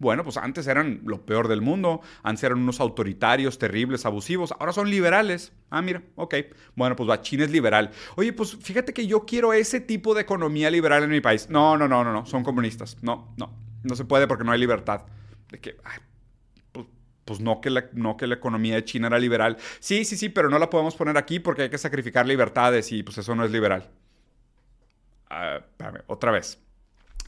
Speaker 1: Bueno, pues antes eran lo peor del mundo, antes eran unos autoritarios, terribles, abusivos, ahora son liberales. Ah, mira, ok. Bueno, pues va, China es liberal. Oye, pues fíjate que yo quiero ese tipo de economía liberal en mi país. No, no, no, no, no, son comunistas. No, no, no se puede porque no hay libertad. De que, ay, pues, pues no, que la, no que la economía de China era liberal. Sí, sí, sí, pero no la podemos poner aquí porque hay que sacrificar libertades y pues eso no es liberal. Ah, espérame, otra vez.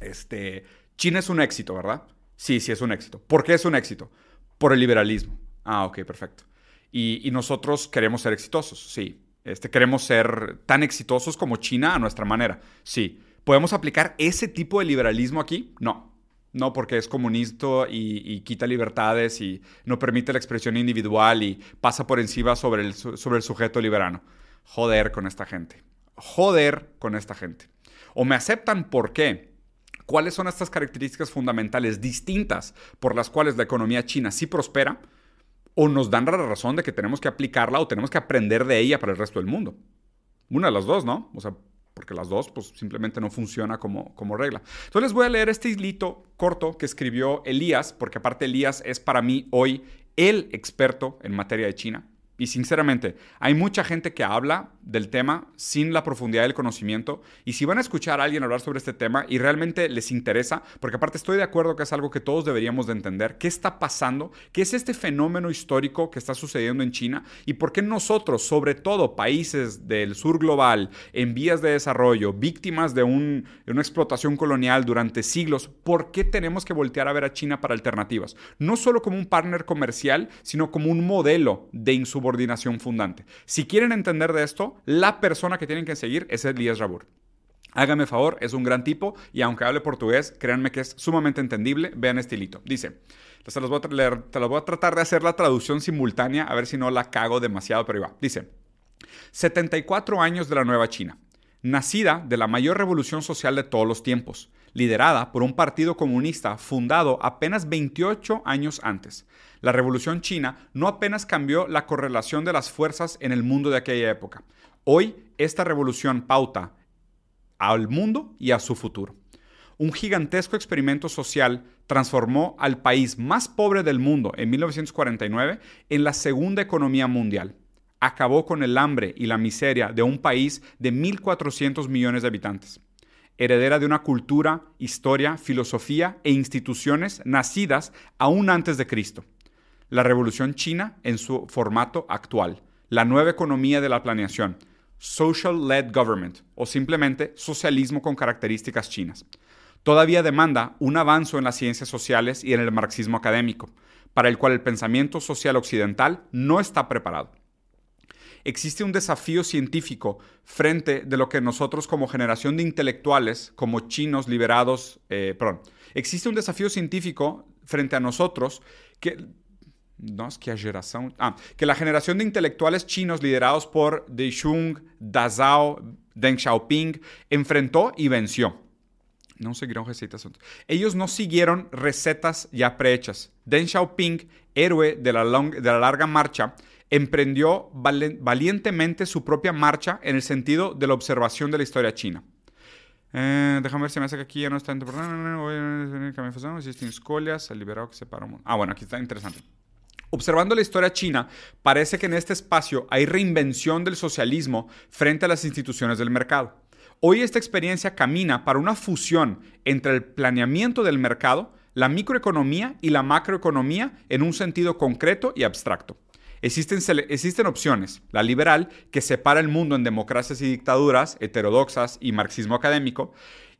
Speaker 1: Este, China es un éxito, ¿verdad? Sí, sí es un éxito. ¿Por qué es un éxito? Por el liberalismo. Ah, ok, perfecto. Y, nosotros queremos ser exitosos, sí. Este, queremos ser tan exitosos como China a nuestra manera, sí. ¿Podemos aplicar ese tipo de liberalismo aquí? No. No, porque es comunista y, quita libertades y no permite la expresión individual y pasa por encima sobre el, sobre el sujeto liberano. Joder con esta gente. Joder con esta gente. O me aceptan por qué. ¿Cuáles son estas características fundamentales distintas por las cuales la economía china sí prospera? ¿O nos dan la razón de que tenemos que aplicarla o tenemos que aprender de ella para el resto del mundo? Una de las dos, ¿no? O sea, porque las dos, pues simplemente no funciona como, como regla. Entonces les voy a leer este hilito corto que escribió Elías, porque aparte Elías es para mí hoy el experto en materia de China. Y sinceramente, hay mucha gente que habla del tema sin la profundidad del conocimiento. Y si van a escuchar a alguien hablar sobre este tema y realmente les interesa, porque aparte estoy de acuerdo que es algo que todos deberíamos de entender, qué está pasando, qué es este fenómeno histórico que está sucediendo en China y por qué nosotros, sobre todo países del sur global, en vías de desarrollo, víctimas de, un- de una explotación colonial durante siglos, ¿por qué tenemos que voltear a ver a China para alternativas? No solo como un partner comercial, sino como un modelo de insubordinación subordinación fundante. Si quieren entender de esto, la persona que tienen que seguir es Elías Rabur. Hágame favor, es un gran tipo y aunque hable portugués, créanme que es sumamente entendible. Vean este hilito. Dice, te los voy a, voy a tratar de hacer la traducción simultánea, a ver si no la cago demasiado, pero iba. Dice, 74 años de la nueva China, nacida de la mayor revolución social de todos los tiempos, liderada por un partido comunista fundado apenas 28 años antes. La revolución china no apenas cambió la correlación de las fuerzas en el mundo de aquella época. Hoy, esta revolución pauta al mundo y a su futuro. Un gigantesco experimento social transformó al país más pobre del mundo en 1949 en la segunda economía mundial. Acabó con el hambre y la miseria de un país de 1.400 millones de habitantes. Heredera de una cultura, historia, filosofía e instituciones nacidas aún antes de Cristo. La revolución china en su formato actual. La nueva economía de la planeación social-led government o simplemente socialismo con características chinas. Todavía demanda un avance en las ciencias sociales y en el marxismo académico, para el cual el pensamiento social occidental no está preparado. Existe un desafío científico frente de lo que nosotros como generación de intelectuales, como chinos liberados, eh, perdón, existe un desafío científico frente a nosotros que no, es que generación, ah, que la generación de intelectuales chinos liderados por Deng Deng Xiaoping enfrentó y venció. No siguieron recetas. Ellos no siguieron recetas ya prehechas. Deng Xiaoping, héroe de la, de la larga marcha, emprendió valientemente su propia marcha en el sentido de la observación de la historia china. Eh, déjame ver si me hace que aquí ya no está. Ah, bueno, aquí está interesante. Observando la historia china, parece que en este espacio hay reinvención del socialismo frente a las instituciones del mercado. Hoy esta experiencia camina para una fusión entre el planeamiento del mercado, la microeconomía y la macroeconomía en un sentido concreto y abstracto. Existen, existen, opciones. La liberal, que separa el mundo en democracias y dictaduras, heterodoxas y marxismo académico,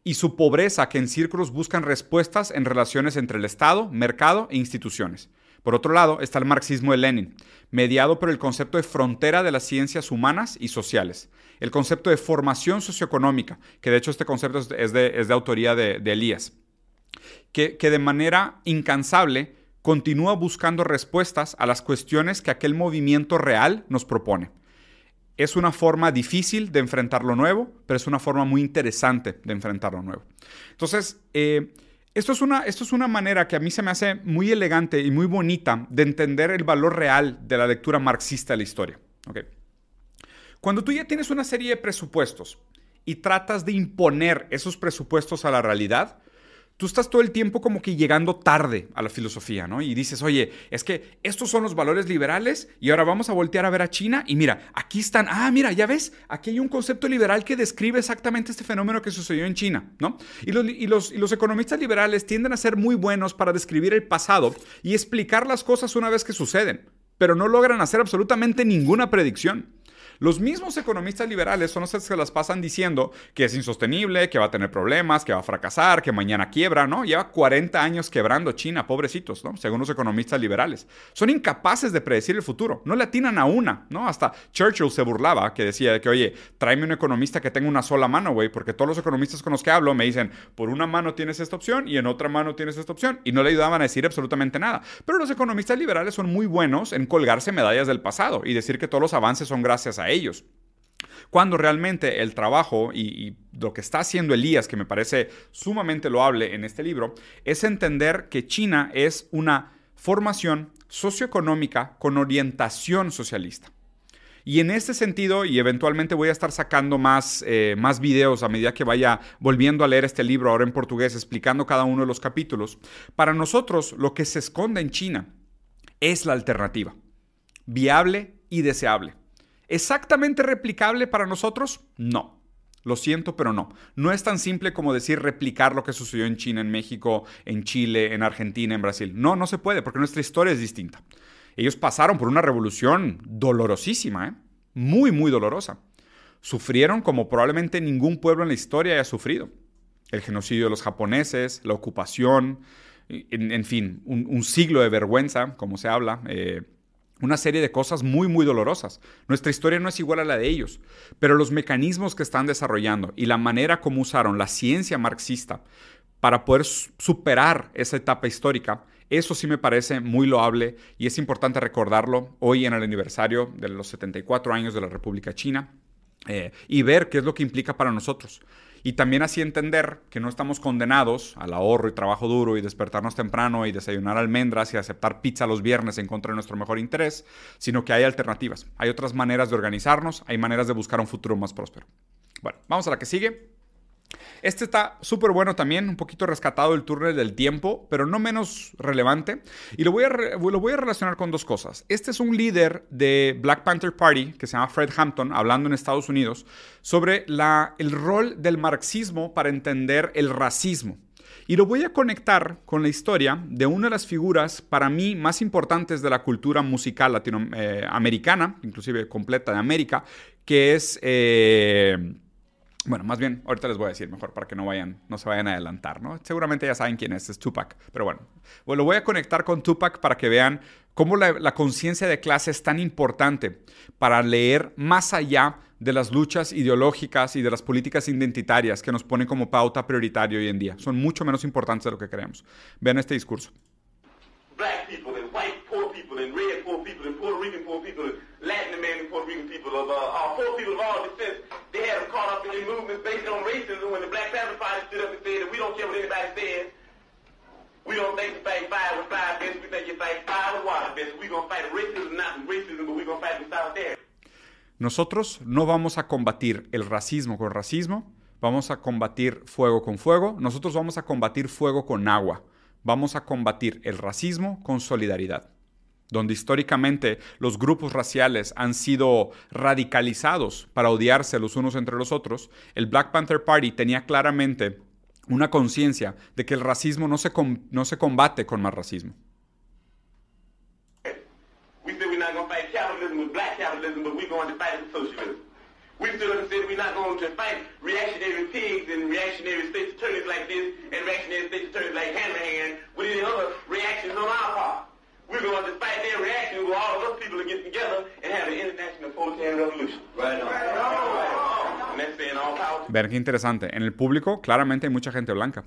Speaker 1: y su pobreza, que en círculos buscan respuestas en relaciones entre el Estado, mercado e instituciones. Por otro lado está el marxismo de Lenin, mediado por el concepto de frontera de las ciencias humanas y sociales, el concepto de formación socioeconómica, que de hecho este concepto es de, autoría de, Elías, que, que de manera incansable continúa buscando respuestas a las cuestiones que aquel movimiento real nos propone. Es una forma difícil de enfrentar lo nuevo, pero es una forma muy interesante de enfrentar lo nuevo. Entonces, eh, esto es, una, esto es una manera que a mí se me hace muy elegante y muy bonita de entender el valor real de la lectura marxista de la historia. Cuando tú ya tienes una serie de presupuestos y tratas de imponer esos presupuestos a la realidad, tú estás todo el tiempo como que llegando tarde a la filosofía, ¿no? Y dices, oye, es que estos son los valores liberales y ahora vamos a voltear a ver a China y mira, aquí están, ah, mira, ya ves, aquí hay un concepto liberal que describe exactamente este fenómeno que sucedió en China, ¿no? Y los, y los, y los economistas liberales tienden a ser muy buenos para describir el pasado y explicar las cosas una vez que suceden, pero no logran hacer absolutamente ninguna predicción. Los mismos economistas liberales son los que se las pasan diciendo que es insostenible, que va a tener problemas, que va a fracasar, que mañana quiebra, ¿no? Lleva 40 años quebrando China, pobrecitos, ¿no? Según los economistas liberales. Son incapaces de predecir el futuro, no le atinan a una, ¿no? Hasta Churchill se burlaba, que decía que, oye, tráeme un economista que tenga una sola mano, güey, porque todos los economistas con los que hablo me dicen, por una mano tienes esta opción y en otra mano tienes esta opción, y no le ayudaban a decir absolutamente nada. Pero los economistas liberales son muy buenos en colgarse medallas del pasado y decir que todos los avances son gracias a ellos. Cuando realmente el trabajo y, lo que está haciendo Elías, que me parece sumamente loable en este libro, es entender que China es una formación socioeconómica con orientación socialista. Y en este sentido, y eventualmente voy a estar sacando más, eh, más videos a medida que vaya volviendo a leer este libro ahora en portugués, explicando cada uno de los capítulos, para nosotros lo que se esconde en China es la alternativa, viable y deseable. ¿Exactamente replicable para nosotros? No. Lo siento, pero no. No es tan simple como decir replicar lo que sucedió en China, en México, en Chile, en Argentina, en Brasil. No, no se puede, porque nuestra historia es distinta. Ellos pasaron por una revolución dolorosísima, ¿eh? muy, muy dolorosa. Sufrieron como probablemente ningún pueblo en la historia haya sufrido. El genocidio de los japoneses, la ocupación, en, fin, un, siglo de vergüenza, como se habla. Eh, una serie de cosas muy, muy dolorosas. Nuestra historia no es igual a la de ellos, pero los mecanismos que están desarrollando y la manera como usaron la ciencia marxista para poder superar esa etapa histórica, eso sí me parece muy loable y es importante recordarlo hoy en el aniversario de los 74 años de la República China eh, y ver qué es lo que implica para nosotros. Y también así entender que no estamos condenados al ahorro y trabajo duro y despertarnos temprano y desayunar almendras y aceptar pizza los viernes en contra de nuestro mejor interés, sino que hay alternativas. Hay otras maneras de organizarnos, hay maneras de buscar un futuro más próspero. Bueno, vamos a la que sigue. Este está súper bueno también, un poquito rescatado del túnel del tiempo, pero no menos relevante. Y lo voy, a lo voy a relacionar con dos cosas. Este es un líder de Black Panther Party, que se llama Fred Hampton, hablando en Estados Unidos, sobre el rol del marxismo para entender el racismo. Y lo voy a conectar con la historia de una de las figuras para mí más importantes de la cultura musical latinoamericana, eh, inclusive completa de América, que es eh, bueno, más bien, ahorita les voy a decir mejor para que no vayan, no se vayan a adelantar, ¿no? Seguramente ya saben quién es, es Tupac. Pero bueno, bueno lo voy a conectar con Tupac para que vean cómo la, la conciencia de clase es tan importante para leer más allá de las luchas ideológicas y de las políticas identitarias que nos ponen como pauta prioritaria hoy en día. Son mucho menos importantes de lo que creemos. Vean este discurso. Black people and white poor people and red poor people and Puerto Rican poor people and Latin American Puerto Rican people of uh, uh, poor people of all descents they We're going to fight racism, not racism, but we're going to fight with solidarity. Nosotros no vamos a combatir el racismo con racismo, vamos a combatir fuego con fuego, nosotros vamos a combatir fuego con agua, vamos a combatir el racismo con solidaridad donde históricamente los grupos raciales han sido radicalizados para odiarse los unos entre los otros, el Black Panther Party tenía claramente una conciencia de que el racismo no se, no se combate con más racismo. We stood up and said we're not going to fight reactionary pigs and reactionary states attorneys like this and reactionary states attorneys like Hanrahan with any other reactions on our part. We're going to fight their reaction with all of us people to get together and have an international proletarian revolution. Right on. Right on. And that's saying all power. Ver qué interesante. En el público, claramente hay mucha gente blanca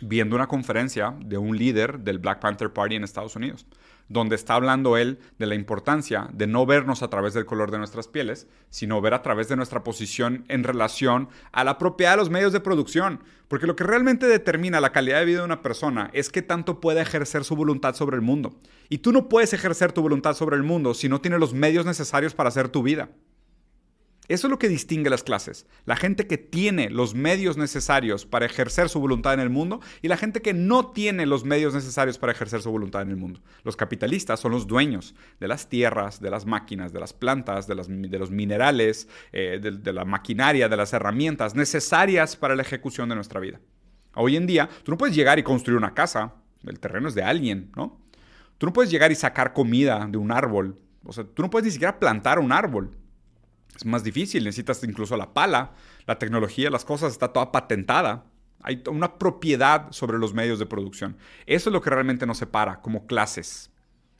Speaker 1: viendo una conferencia de un líder del Black Panther Party en Estados Unidos donde está hablando él de la importancia de no vernos a través del color de nuestras pieles, sino ver a través de nuestra posición en relación a la propiedad de los medios de producción. Porque lo que realmente determina la calidad de vida de una persona es qué tanto puede ejercer su voluntad sobre el mundo. Y tú no puedes ejercer tu voluntad sobre el mundo si no tienes los medios necesarios para hacer tu vida. Eso es lo que distingue las clases. La gente que tiene los medios necesarios para ejercer su voluntad en el mundo y la gente que no tiene los medios necesarios para ejercer su voluntad en el mundo. Los capitalistas son los dueños de las tierras, de las máquinas, de las plantas, de, los minerales, eh, de, la maquinaria, de las herramientas necesarias para la ejecución de nuestra vida. Hoy en día, tú no puedes llegar y construir una casa, el terreno es de alguien, ¿no? Tú no puedes llegar y sacar comida de un árbol, o sea, tú no puedes ni siquiera plantar un árbol es más difícil, necesitas incluso la pala, la tecnología, las cosas, está toda patentada. Hay una propiedad sobre los medios de producción. Eso es lo que realmente nos separa como clases.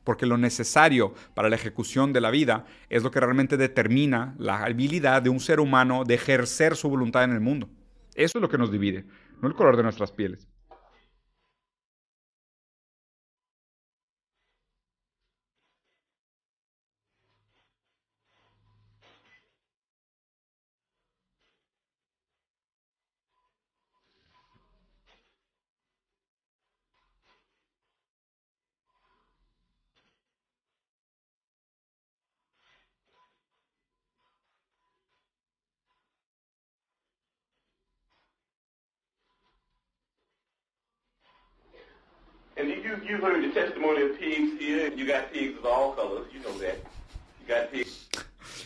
Speaker 1: Porque lo necesario para la ejecución de la vida es lo que realmente determina la habilidad de un ser humano de ejercer su voluntad en el mundo. Eso es lo que nos divide, no el color de nuestras pieles.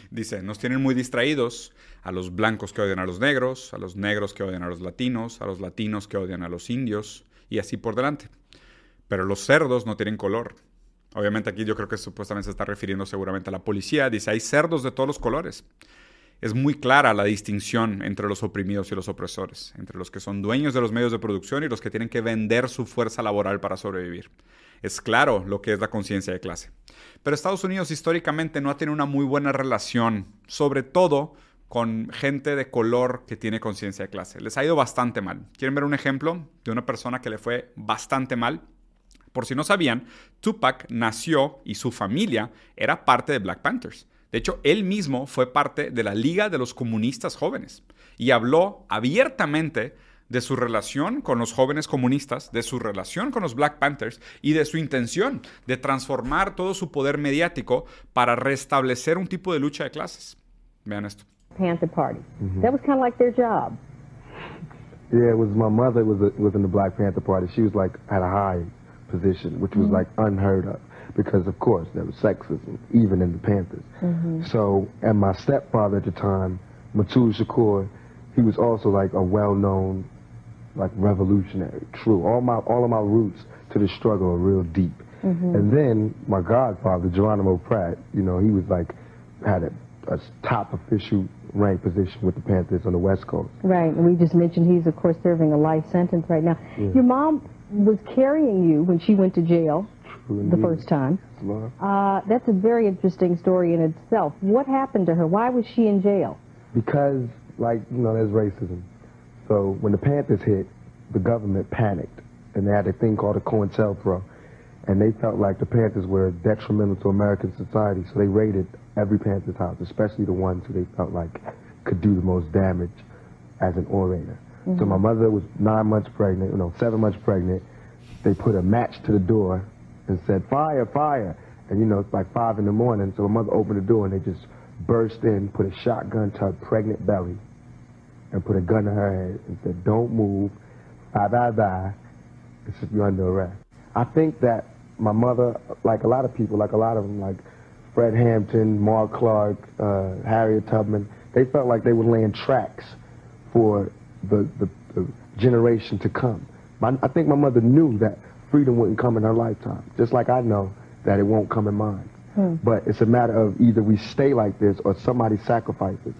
Speaker 1: Dice, nos tienen muy distraídos a los blancos que odian a los negros, a los negros que odian a los latinos, a los latinos que odian a los indios y así por delante. Pero los cerdos no tienen color. Obviamente aquí yo creo que supuestamente se está refiriendo seguramente a la policía. Dice, hay cerdos de todos los colores es muy clara la distinción entre los oprimidos y los opresores, entre los que son dueños de los medios de producción y los que tienen que vender su fuerza laboral para sobrevivir. es claro lo que es la conciencia de clase. Pero Estados Unidos históricamente no ha tenido una muy buena relación, sobre todo con gente de color que tiene conciencia de clase. Les ha ido bastante mal. ¿Quieren ver un ejemplo de una persona que le fue bastante mal? Por si no sabían, Tupac nació y su familia era parte de Black Panthers. De hecho, él mismo fue parte de la Liga de los Comunistas Jóvenes y habló abiertamente de su relación con los jóvenes comunistas, de su relación con los Black Panthers y de su intención de transformar todo su poder mediático para restablecer un tipo de lucha de clases. Vean esto.
Speaker 10: Panther Party. That was kind of like their job.
Speaker 11: Yeah, it was my mother was a, was in the Black Panther Party. She was like at a high position, which was like unheard of because of course there was sexism even in the Panthers. Mm-hmm. So, and my stepfather at the time, Matul Shakur, he was also like a well-known like revolutionary. True, all my all of my roots to the struggle are real deep. Mm-hmm. And then my godfather Geronimo Pratt, you know, he was like had a, a top official rank position with the Panthers on the West Coast.
Speaker 10: Right, and we just mentioned he's, of course, serving a life sentence right now. Your mom was carrying you when she went to jail the first time. Uh, that's a very interesting story in itself. What happened to her? Why was she in jail?
Speaker 11: Because, like, you know, there's racism. So when the Panthers hit, the government panicked, and they had a thing called a COINTELPRO, and they felt like the Panthers were detrimental to American society, so they raided every Panthers house, especially the ones who they felt like could do the most damage as an orator. So my mother was nine months pregnant, you know, seven months pregnant. They put a match to the door and said, fire, fire. And, you know, it's like five in the morning, so my mother opened the door and they just burst in, put a shotgun to her pregnant belly, and put a gun to her head and said, don't move, is you're under arrest. I think that my mother, like a lot of people, like a lot of them, like Fred Hampton, Mark Clark, uh, Harriet Tubman, they felt like they were laying tracks for the, the, the generation to come. My, I think my mother knew that freedom wouldn't come in her lifetime, just like I know that it won't come in mine. Hmm. But it's a matter of either we stay like this or somebody sacrifices.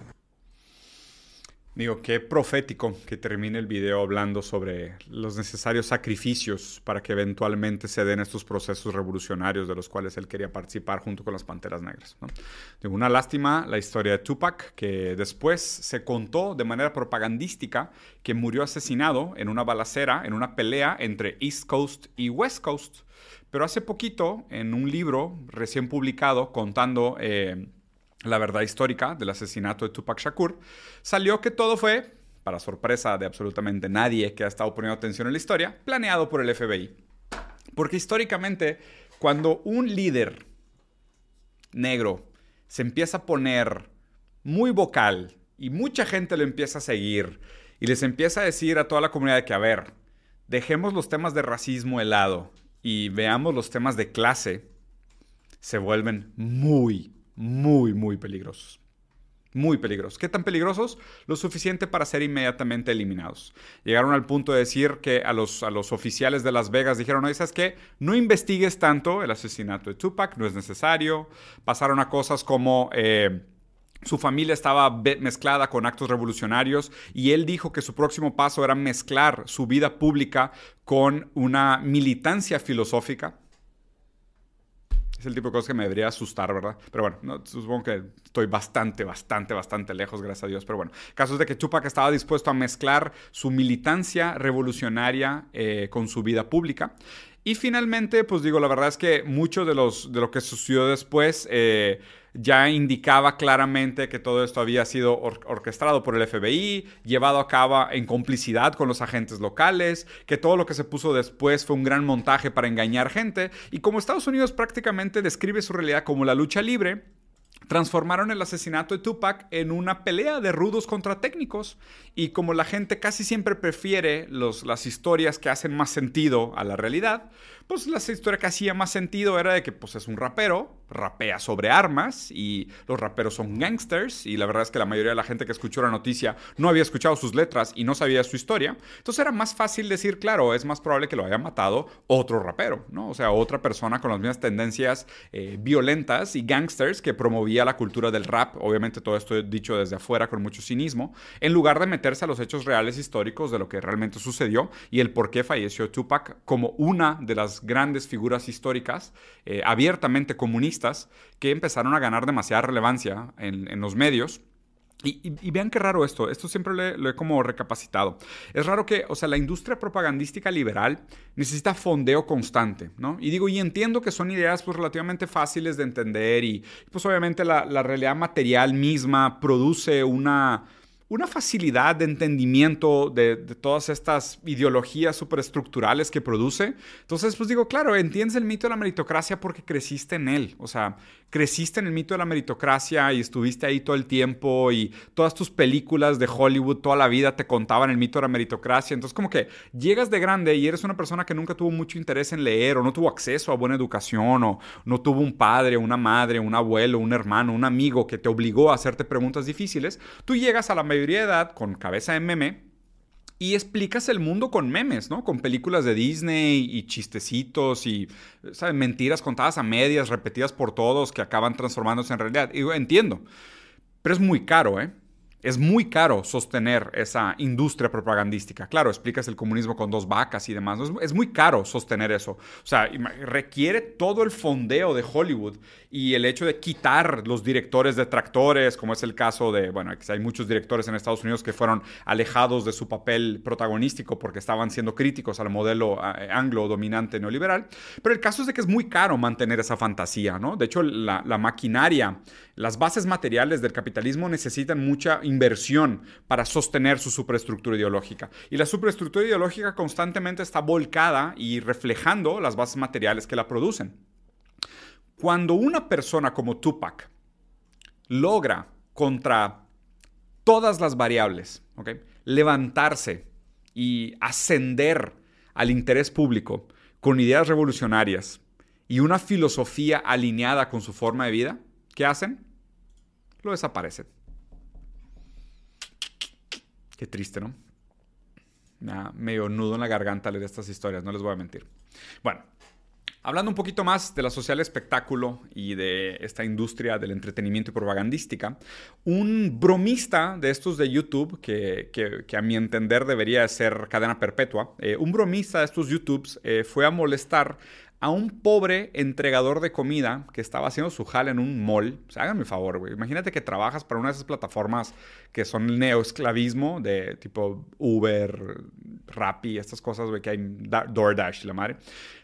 Speaker 1: Digo, qué profético que termine el video hablando sobre los necesarios sacrificios para que eventualmente se den estos procesos revolucionarios de los cuales él quería participar junto con las Panteras Negras. ¿no? Una lástima la historia de Tupac, que después se contó de manera propagandística que murió asesinado en una balacera, en una pelea entre East Coast y West Coast. Pero hace poquito, en un libro recién publicado contando... eh, la verdad histórica del asesinato de Tupac Shakur, salió que todo fue, para sorpresa de absolutamente nadie que ha estado poniendo atención en la historia, planeado por el FBI. Porque históricamente, cuando un líder negro se empieza a poner muy vocal y mucha gente lo empieza a seguir y les empieza a decir a toda la comunidad que, a ver, dejemos los temas de racismo de lado y veamos los temas de clase, se vuelven muy, muy, muy peligrosos. Muy peligrosos. ¿Qué tan peligrosos? Lo suficiente para ser inmediatamente eliminados. Llegaron al punto de decir que a los, a los oficiales de Las Vegas dijeron, oye, ¿sabes qué? No investigues tanto el asesinato de Tupac, no es necesario. Pasaron a cosas como... eh, su familia estaba mezclada con actos revolucionarios y él dijo que su próximo paso era mezclar su vida pública con una militancia filosófica. Es el tipo de cosas que me debería asustar, ¿verdad? Pero bueno, no, supongo que estoy bastante, bastante, bastante lejos, gracias a Dios. Pero bueno, casos de que Tupac estaba dispuesto a mezclar su militancia revolucionaria eh, con su vida pública. Y finalmente, pues digo, la verdad es que mucho de, los, de lo que sucedió después eh, ya indicaba claramente que todo esto había sido or- orquestado por el FBI, llevado a cabo en complicidad con los agentes locales, que todo lo que se puso después fue un gran montaje para engañar gente. Y como Estados Unidos prácticamente describe su realidad como la lucha libre, transformaron el asesinato de Tupac en una pelea de rudos contra técnicos. Y como la gente casi siempre prefiere los, las historias que hacen más sentido a la realidad, pues la historia que hacía más sentido era de que pues, es un rapero, rapea sobre armas y los raperos son gangsters y la verdad es que la mayoría de la gente que escuchó la noticia no había escuchado sus letras y no sabía su historia. Entonces era más fácil decir, claro, es más probable que lo haya matado otro rapero, ¿no? O sea, otra persona con las mismas tendencias eh, violentas y gangsters que promovía la cultura del rap, obviamente todo esto dicho desde afuera con mucho cinismo, en lugar de meterse a los hechos reales históricos de lo que realmente sucedió y el por qué falleció Tupac como una de las grandes figuras históricas eh, abiertamente comunistas que empezaron a ganar demasiada relevancia en, en los medios. Y, vean qué raro esto, esto siempre lo he, lo he como recapacitado. Es raro que, o sea, la industria propagandística liberal necesita fondeo constante, ¿no? Y digo, y entiendo que son ideas pues relativamente fáciles de entender y pues obviamente la, la realidad material misma produce una, una facilidad de entendimiento de, todas estas ideologías superestructurales que produce. Entonces, pues digo, claro, entiendes el mito de la meritocracia porque creciste en él. O sea, creciste en el mito de la meritocracia y estuviste ahí todo el tiempo y todas tus películas de Hollywood toda la vida te contaban el mito de la meritocracia. Entonces, como que llegas de grande y eres una persona que nunca tuvo mucho interés en leer o no tuvo acceso a buena educación o no tuvo un padre, una madre, un abuelo, un hermano, un amigo que te obligó a hacerte preguntas difíciles. Tú llegas a la de edad con cabeza de meme y explicas el mundo con memes, ¿no? Con películas de Disney y chistecitos y, ¿sabes? Mentiras contadas a medias, repetidas por todos, que acaban transformándose en realidad. Y digo, entiendo. Pero es muy caro, ¿eh? Es muy caro sostener esa industria propagandística. Claro, explicas el comunismo con dos vacas y demás. Es, muy caro sostener eso. O sea, requiere todo el fondeo de Hollywood y el hecho de quitar los directores detractores, como es el caso de, bueno, hay muchos directores en Estados Unidos que fueron alejados de su papel protagonístico porque estaban siendo críticos al modelo eh, anglo dominante neoliberal. Pero el caso es de que es muy caro mantener esa fantasía, ¿no? De hecho, la, la maquinaria, las bases materiales del capitalismo necesitan mucha inversión para sostener su superestructura ideológica. Y la superestructura ideológica constantemente está volcada y reflejando las bases materiales que la producen. Cuando una persona como Tupac logra contra todas las variables, levantarse y ascender al interés público con ideas revolucionarias y una filosofía alineada con su forma de vida, ¿qué hacen? Lo desaparecen. Qué triste, ¿no? Da medio nudo en la garganta leer estas historias, no les voy a mentir. Bueno, Hablando un poquito más de la social espectáculo y de esta industria del entretenimiento y propagandística, un bromista de estos de YouTube, que, que- a mi entender debería ser cadena perpetua, eh, un bromista de estos YouTubes eh, fue a molestar a un pobre entregador de comida que estaba haciendo su jale en un mall. O háganme favor. Imagínate que trabajas para una de esas plataformas que son neoesclavismo de tipo Uber, Rappi, estas cosas, güey, que hay Da- DoorDash, la madre.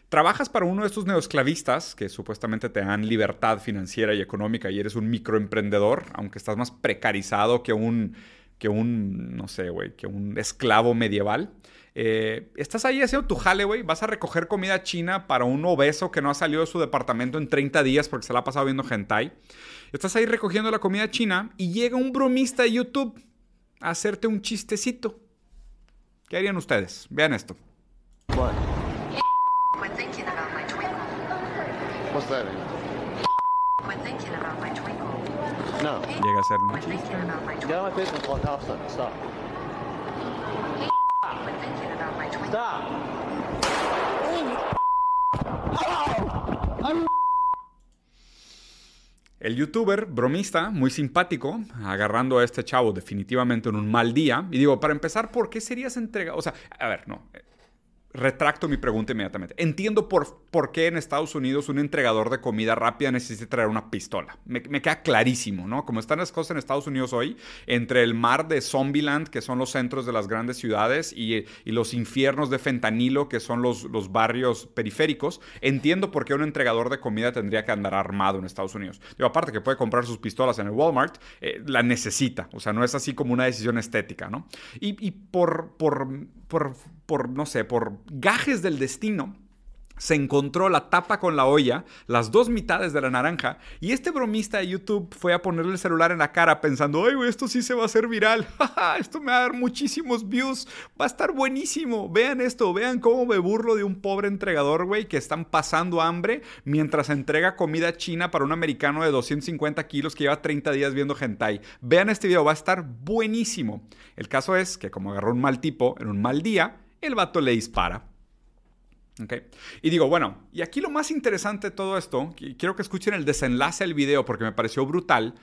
Speaker 1: Trabajas para uno de estos neoesclavistas que supuestamente te dan libertad financiera y económica y eres un microemprendedor, aunque estás más precarizado que un, que un no sé, güey, que un esclavo medieval. Eh, estás ahí haciendo tu jale, güey. Vas a recoger comida china para un obeso que no ha salido de su departamento en 30 días porque se la ha pasado viendo hentai. Estás ahí recogiendo la comida china y llega un bromista de YouTube a hacerte un chistecito. ¿Qué harían ustedes? Vean esto.
Speaker 12: Quit
Speaker 13: What's that? No.
Speaker 1: Llega a ser un
Speaker 12: my
Speaker 13: Get out of my business while I stop. Stop.
Speaker 1: El youtuber bromista, muy simpático, agarrando a este chavo definitivamente en un mal día. Y digo, para empezar, ¿por qué serías entregado? O sea, a ver, no. Retracto mi pregunta inmediatamente. Entiendo por, por qué en Estados Unidos un entregador de comida rápida necesita traer una pistola. Me, me queda clarísimo, ¿no? Como están las cosas en Estados Unidos hoy, entre el mar de Zombieland, que son los centros de las grandes ciudades, y, y los infiernos de fentanilo, que son los, los barrios periféricos, entiendo por qué un entregador de comida tendría que andar armado en Estados Unidos. Digo, aparte que puede comprar sus pistolas en el Walmart, eh, la necesita. O sea, no es así como una decisión estética, ¿no? Y, y por, por, por, por, no sé, por gajes del destino, se encontró la tapa con la olla, las dos mitades de la naranja, y este bromista de YouTube fue a ponerle el celular en la cara pensando, ay, güey, esto sí se va a hacer viral, esto me va a dar muchísimos views, va a estar buenísimo, vean esto, vean cómo me burlo de un pobre entregador, güey, que están pasando hambre mientras entrega comida china para un americano de 250 kilos que lleva 30 días viendo hentai. Vean este video, va a estar buenísimo. El caso es que como agarró un mal tipo en un mal día, el vato le dispara. Y digo, bueno, y aquí lo más interesante de todo esto, quiero que escuchen el desenlace del video porque me pareció brutal.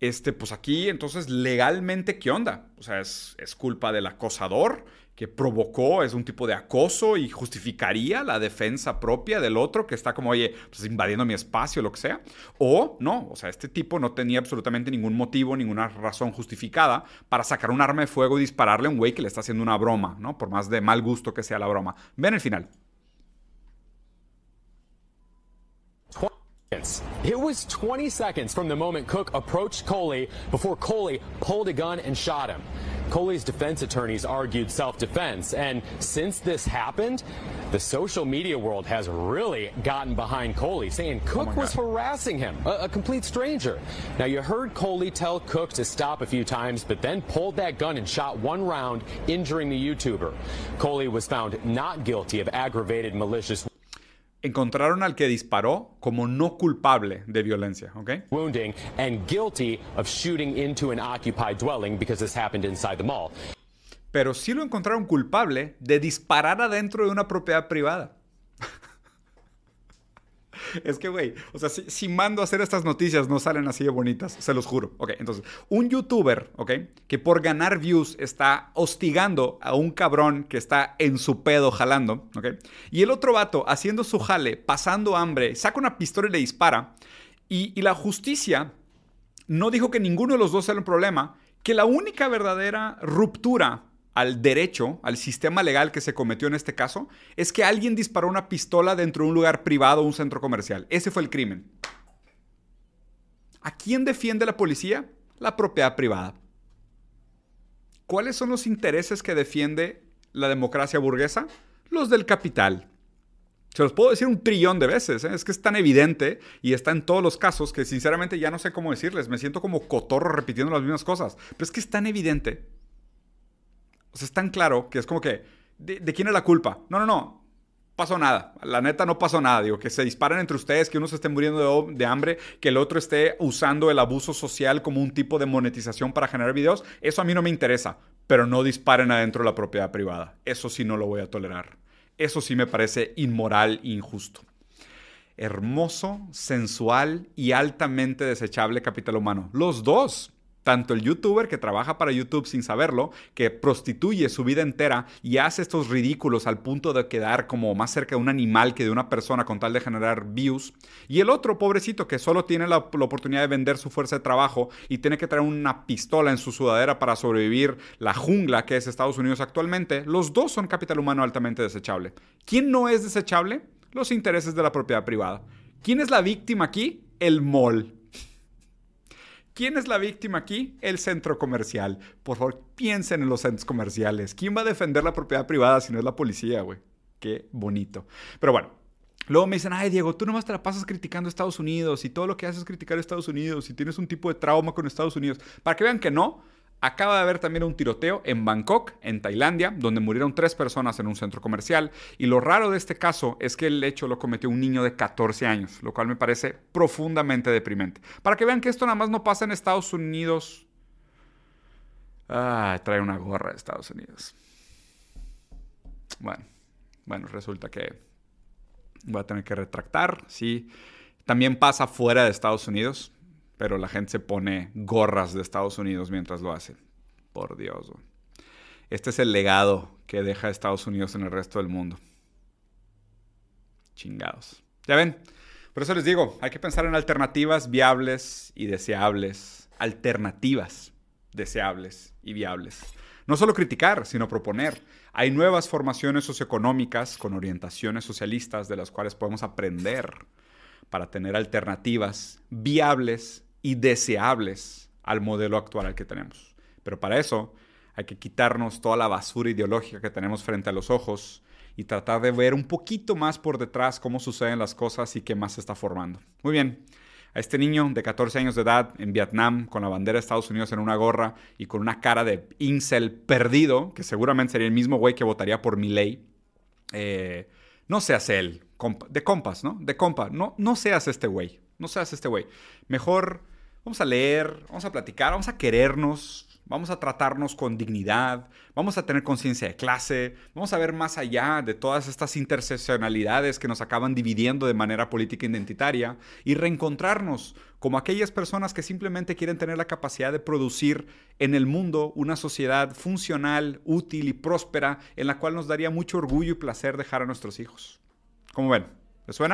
Speaker 1: Este, pues aquí, entonces, legalmente, ¿qué onda? O sea, es, es culpa del acosador que provocó, es un tipo de acoso y justificaría la defensa propia del otro que está como, oye, pues invadiendo mi espacio, lo que sea. O no, o sea, este tipo no tenía absolutamente ningún motivo, ninguna razón justificada para sacar un arma de fuego y dispararle a un güey que le está haciendo una broma, ¿no? Por más de mal gusto que sea la broma. Ven el final.
Speaker 14: It was 20 seconds from the moment Cook approached Coley before Coley pulled a gun and shot him. Coley's defense attorneys argued self defense, and since this happened, the social media world has really gotten behind Coley, saying Cook was harassing him, a, a complete stranger. Now, you heard Coley tell Cook to stop a few times, but then pulled that gun and shot one round, injuring the YouTuber. Coley was found not guilty of aggravated malicious
Speaker 1: encontraron al que disparó como no culpable de violencia, ¿ok?
Speaker 14: wounding and guilty of shooting into an occupied dwelling because this happened inside the mall.
Speaker 1: Pero sí lo encontraron culpable de disparar adentro de una propiedad privada. Es que, güey, o sea, si, mando a hacer estas noticias no salen así de bonitas, se los juro. Ok, entonces, un youtuber, ok, que por ganar views está hostigando a un cabrón que está en su pedo jalando, ok, y el otro vato haciendo su jale, pasando hambre, saca una pistola y le dispara, y, la justicia no dijo que ninguno de los dos era el problema, que la única verdadera ruptura al derecho, al sistema legal que se cometió en este caso, es que alguien disparó una pistola dentro de un lugar privado, un centro comercial. Ese fue el crimen. ¿A quién defiende la policía? La propiedad privada. ¿Cuáles son los intereses que defiende la democracia burguesa? Los del capital. Se los puedo decir un trillón de veces, ¿eh? es que es tan evidente y está en todos los casos que sinceramente ya no sé cómo decirles, me siento como cotorro repitiendo las mismas cosas, pero es que es tan evidente o sea, es tan claro que es como que, ¿de, quién es la culpa? No, no, no. Pasó nada. La neta no pasó nada. Digo, que se disparen entre ustedes, que uno se esté muriendo de, de, hambre, que el otro esté usando el abuso social como un tipo de monetización para generar videos. Eso a mí no me interesa. Pero no disparen adentro de la propiedad privada. Eso sí no lo voy a tolerar. Eso sí me parece inmoral e injusto. Hermoso, sensual y altamente desechable capital humano. Los dos tanto el youtuber que trabaja para YouTube sin saberlo, que prostituye su vida entera y hace estos ridículos al punto de quedar como más cerca de un animal que de una persona con tal de generar views, y el otro pobrecito que solo tiene la, oportunidad de vender su fuerza de trabajo y tiene que traer una pistola en su sudadera para sobrevivir la jungla que es Estados Unidos actualmente, los dos son capital humano altamente desechable. ¿Quién no es desechable? Los intereses de la propiedad privada. ¿Quién es la víctima aquí? El mall. ¿Quién es la víctima aquí? El centro comercial. Por favor, piensen en los centros comerciales. ¿Quién va a defender la propiedad privada si no es la policía, güey? Qué bonito. Pero bueno, luego me dicen, ay, Diego, tú nomás te la pasas criticando a Estados Unidos y todo lo que haces es criticar a Estados Unidos y tienes un tipo de trauma con Estados Unidos. Para que vean que no, Acaba de haber también un tiroteo en Bangkok, en Tailandia, donde murieron tres personas en un centro comercial. Y lo raro de este caso es que el hecho lo cometió un niño de 14 años, lo cual me parece profundamente deprimente. Para que vean que esto nada más no pasa en Estados Unidos. Ah, trae una gorra de Estados Unidos. Bueno, bueno, resulta que voy a tener que retractar. Sí, también pasa fuera de Estados Unidos pero la gente se pone gorras de Estados Unidos mientras lo hace. Por Dios. Este es el legado que deja Estados Unidos en el resto del mundo. Chingados. Ya ven, por eso les digo, hay que pensar en alternativas viables y deseables. Alternativas deseables y viables. No solo criticar, sino proponer. Hay nuevas formaciones socioeconómicas con orientaciones socialistas de las cuales podemos aprender para tener alternativas viables y deseables al modelo actual al que tenemos. Pero para eso hay que quitarnos toda la basura ideológica que tenemos frente a los ojos y tratar de ver un poquito más por detrás cómo suceden las cosas y qué más se está formando. Muy bien. A este niño de 14 años de edad en Vietnam, con la bandera de Estados Unidos en una gorra y con una cara de incel perdido, que seguramente sería el mismo güey que votaría por mi ley, eh, no seas él, de compas, ¿no? De compa, no, no seas este güey, no seas este güey. Mejor vamos a leer, vamos a platicar, vamos a querernos, vamos a tratarnos con dignidad, vamos a tener conciencia de clase, vamos a ver más allá de todas estas interseccionalidades que nos acaban dividiendo de manera política identitaria y reencontrarnos como aquellas personas que simplemente quieren tener la capacidad de producir en el mundo una sociedad funcional, útil y próspera en la cual nos daría mucho orgullo y placer dejar a nuestros hijos. ¿Cómo ven? ¿Les suena?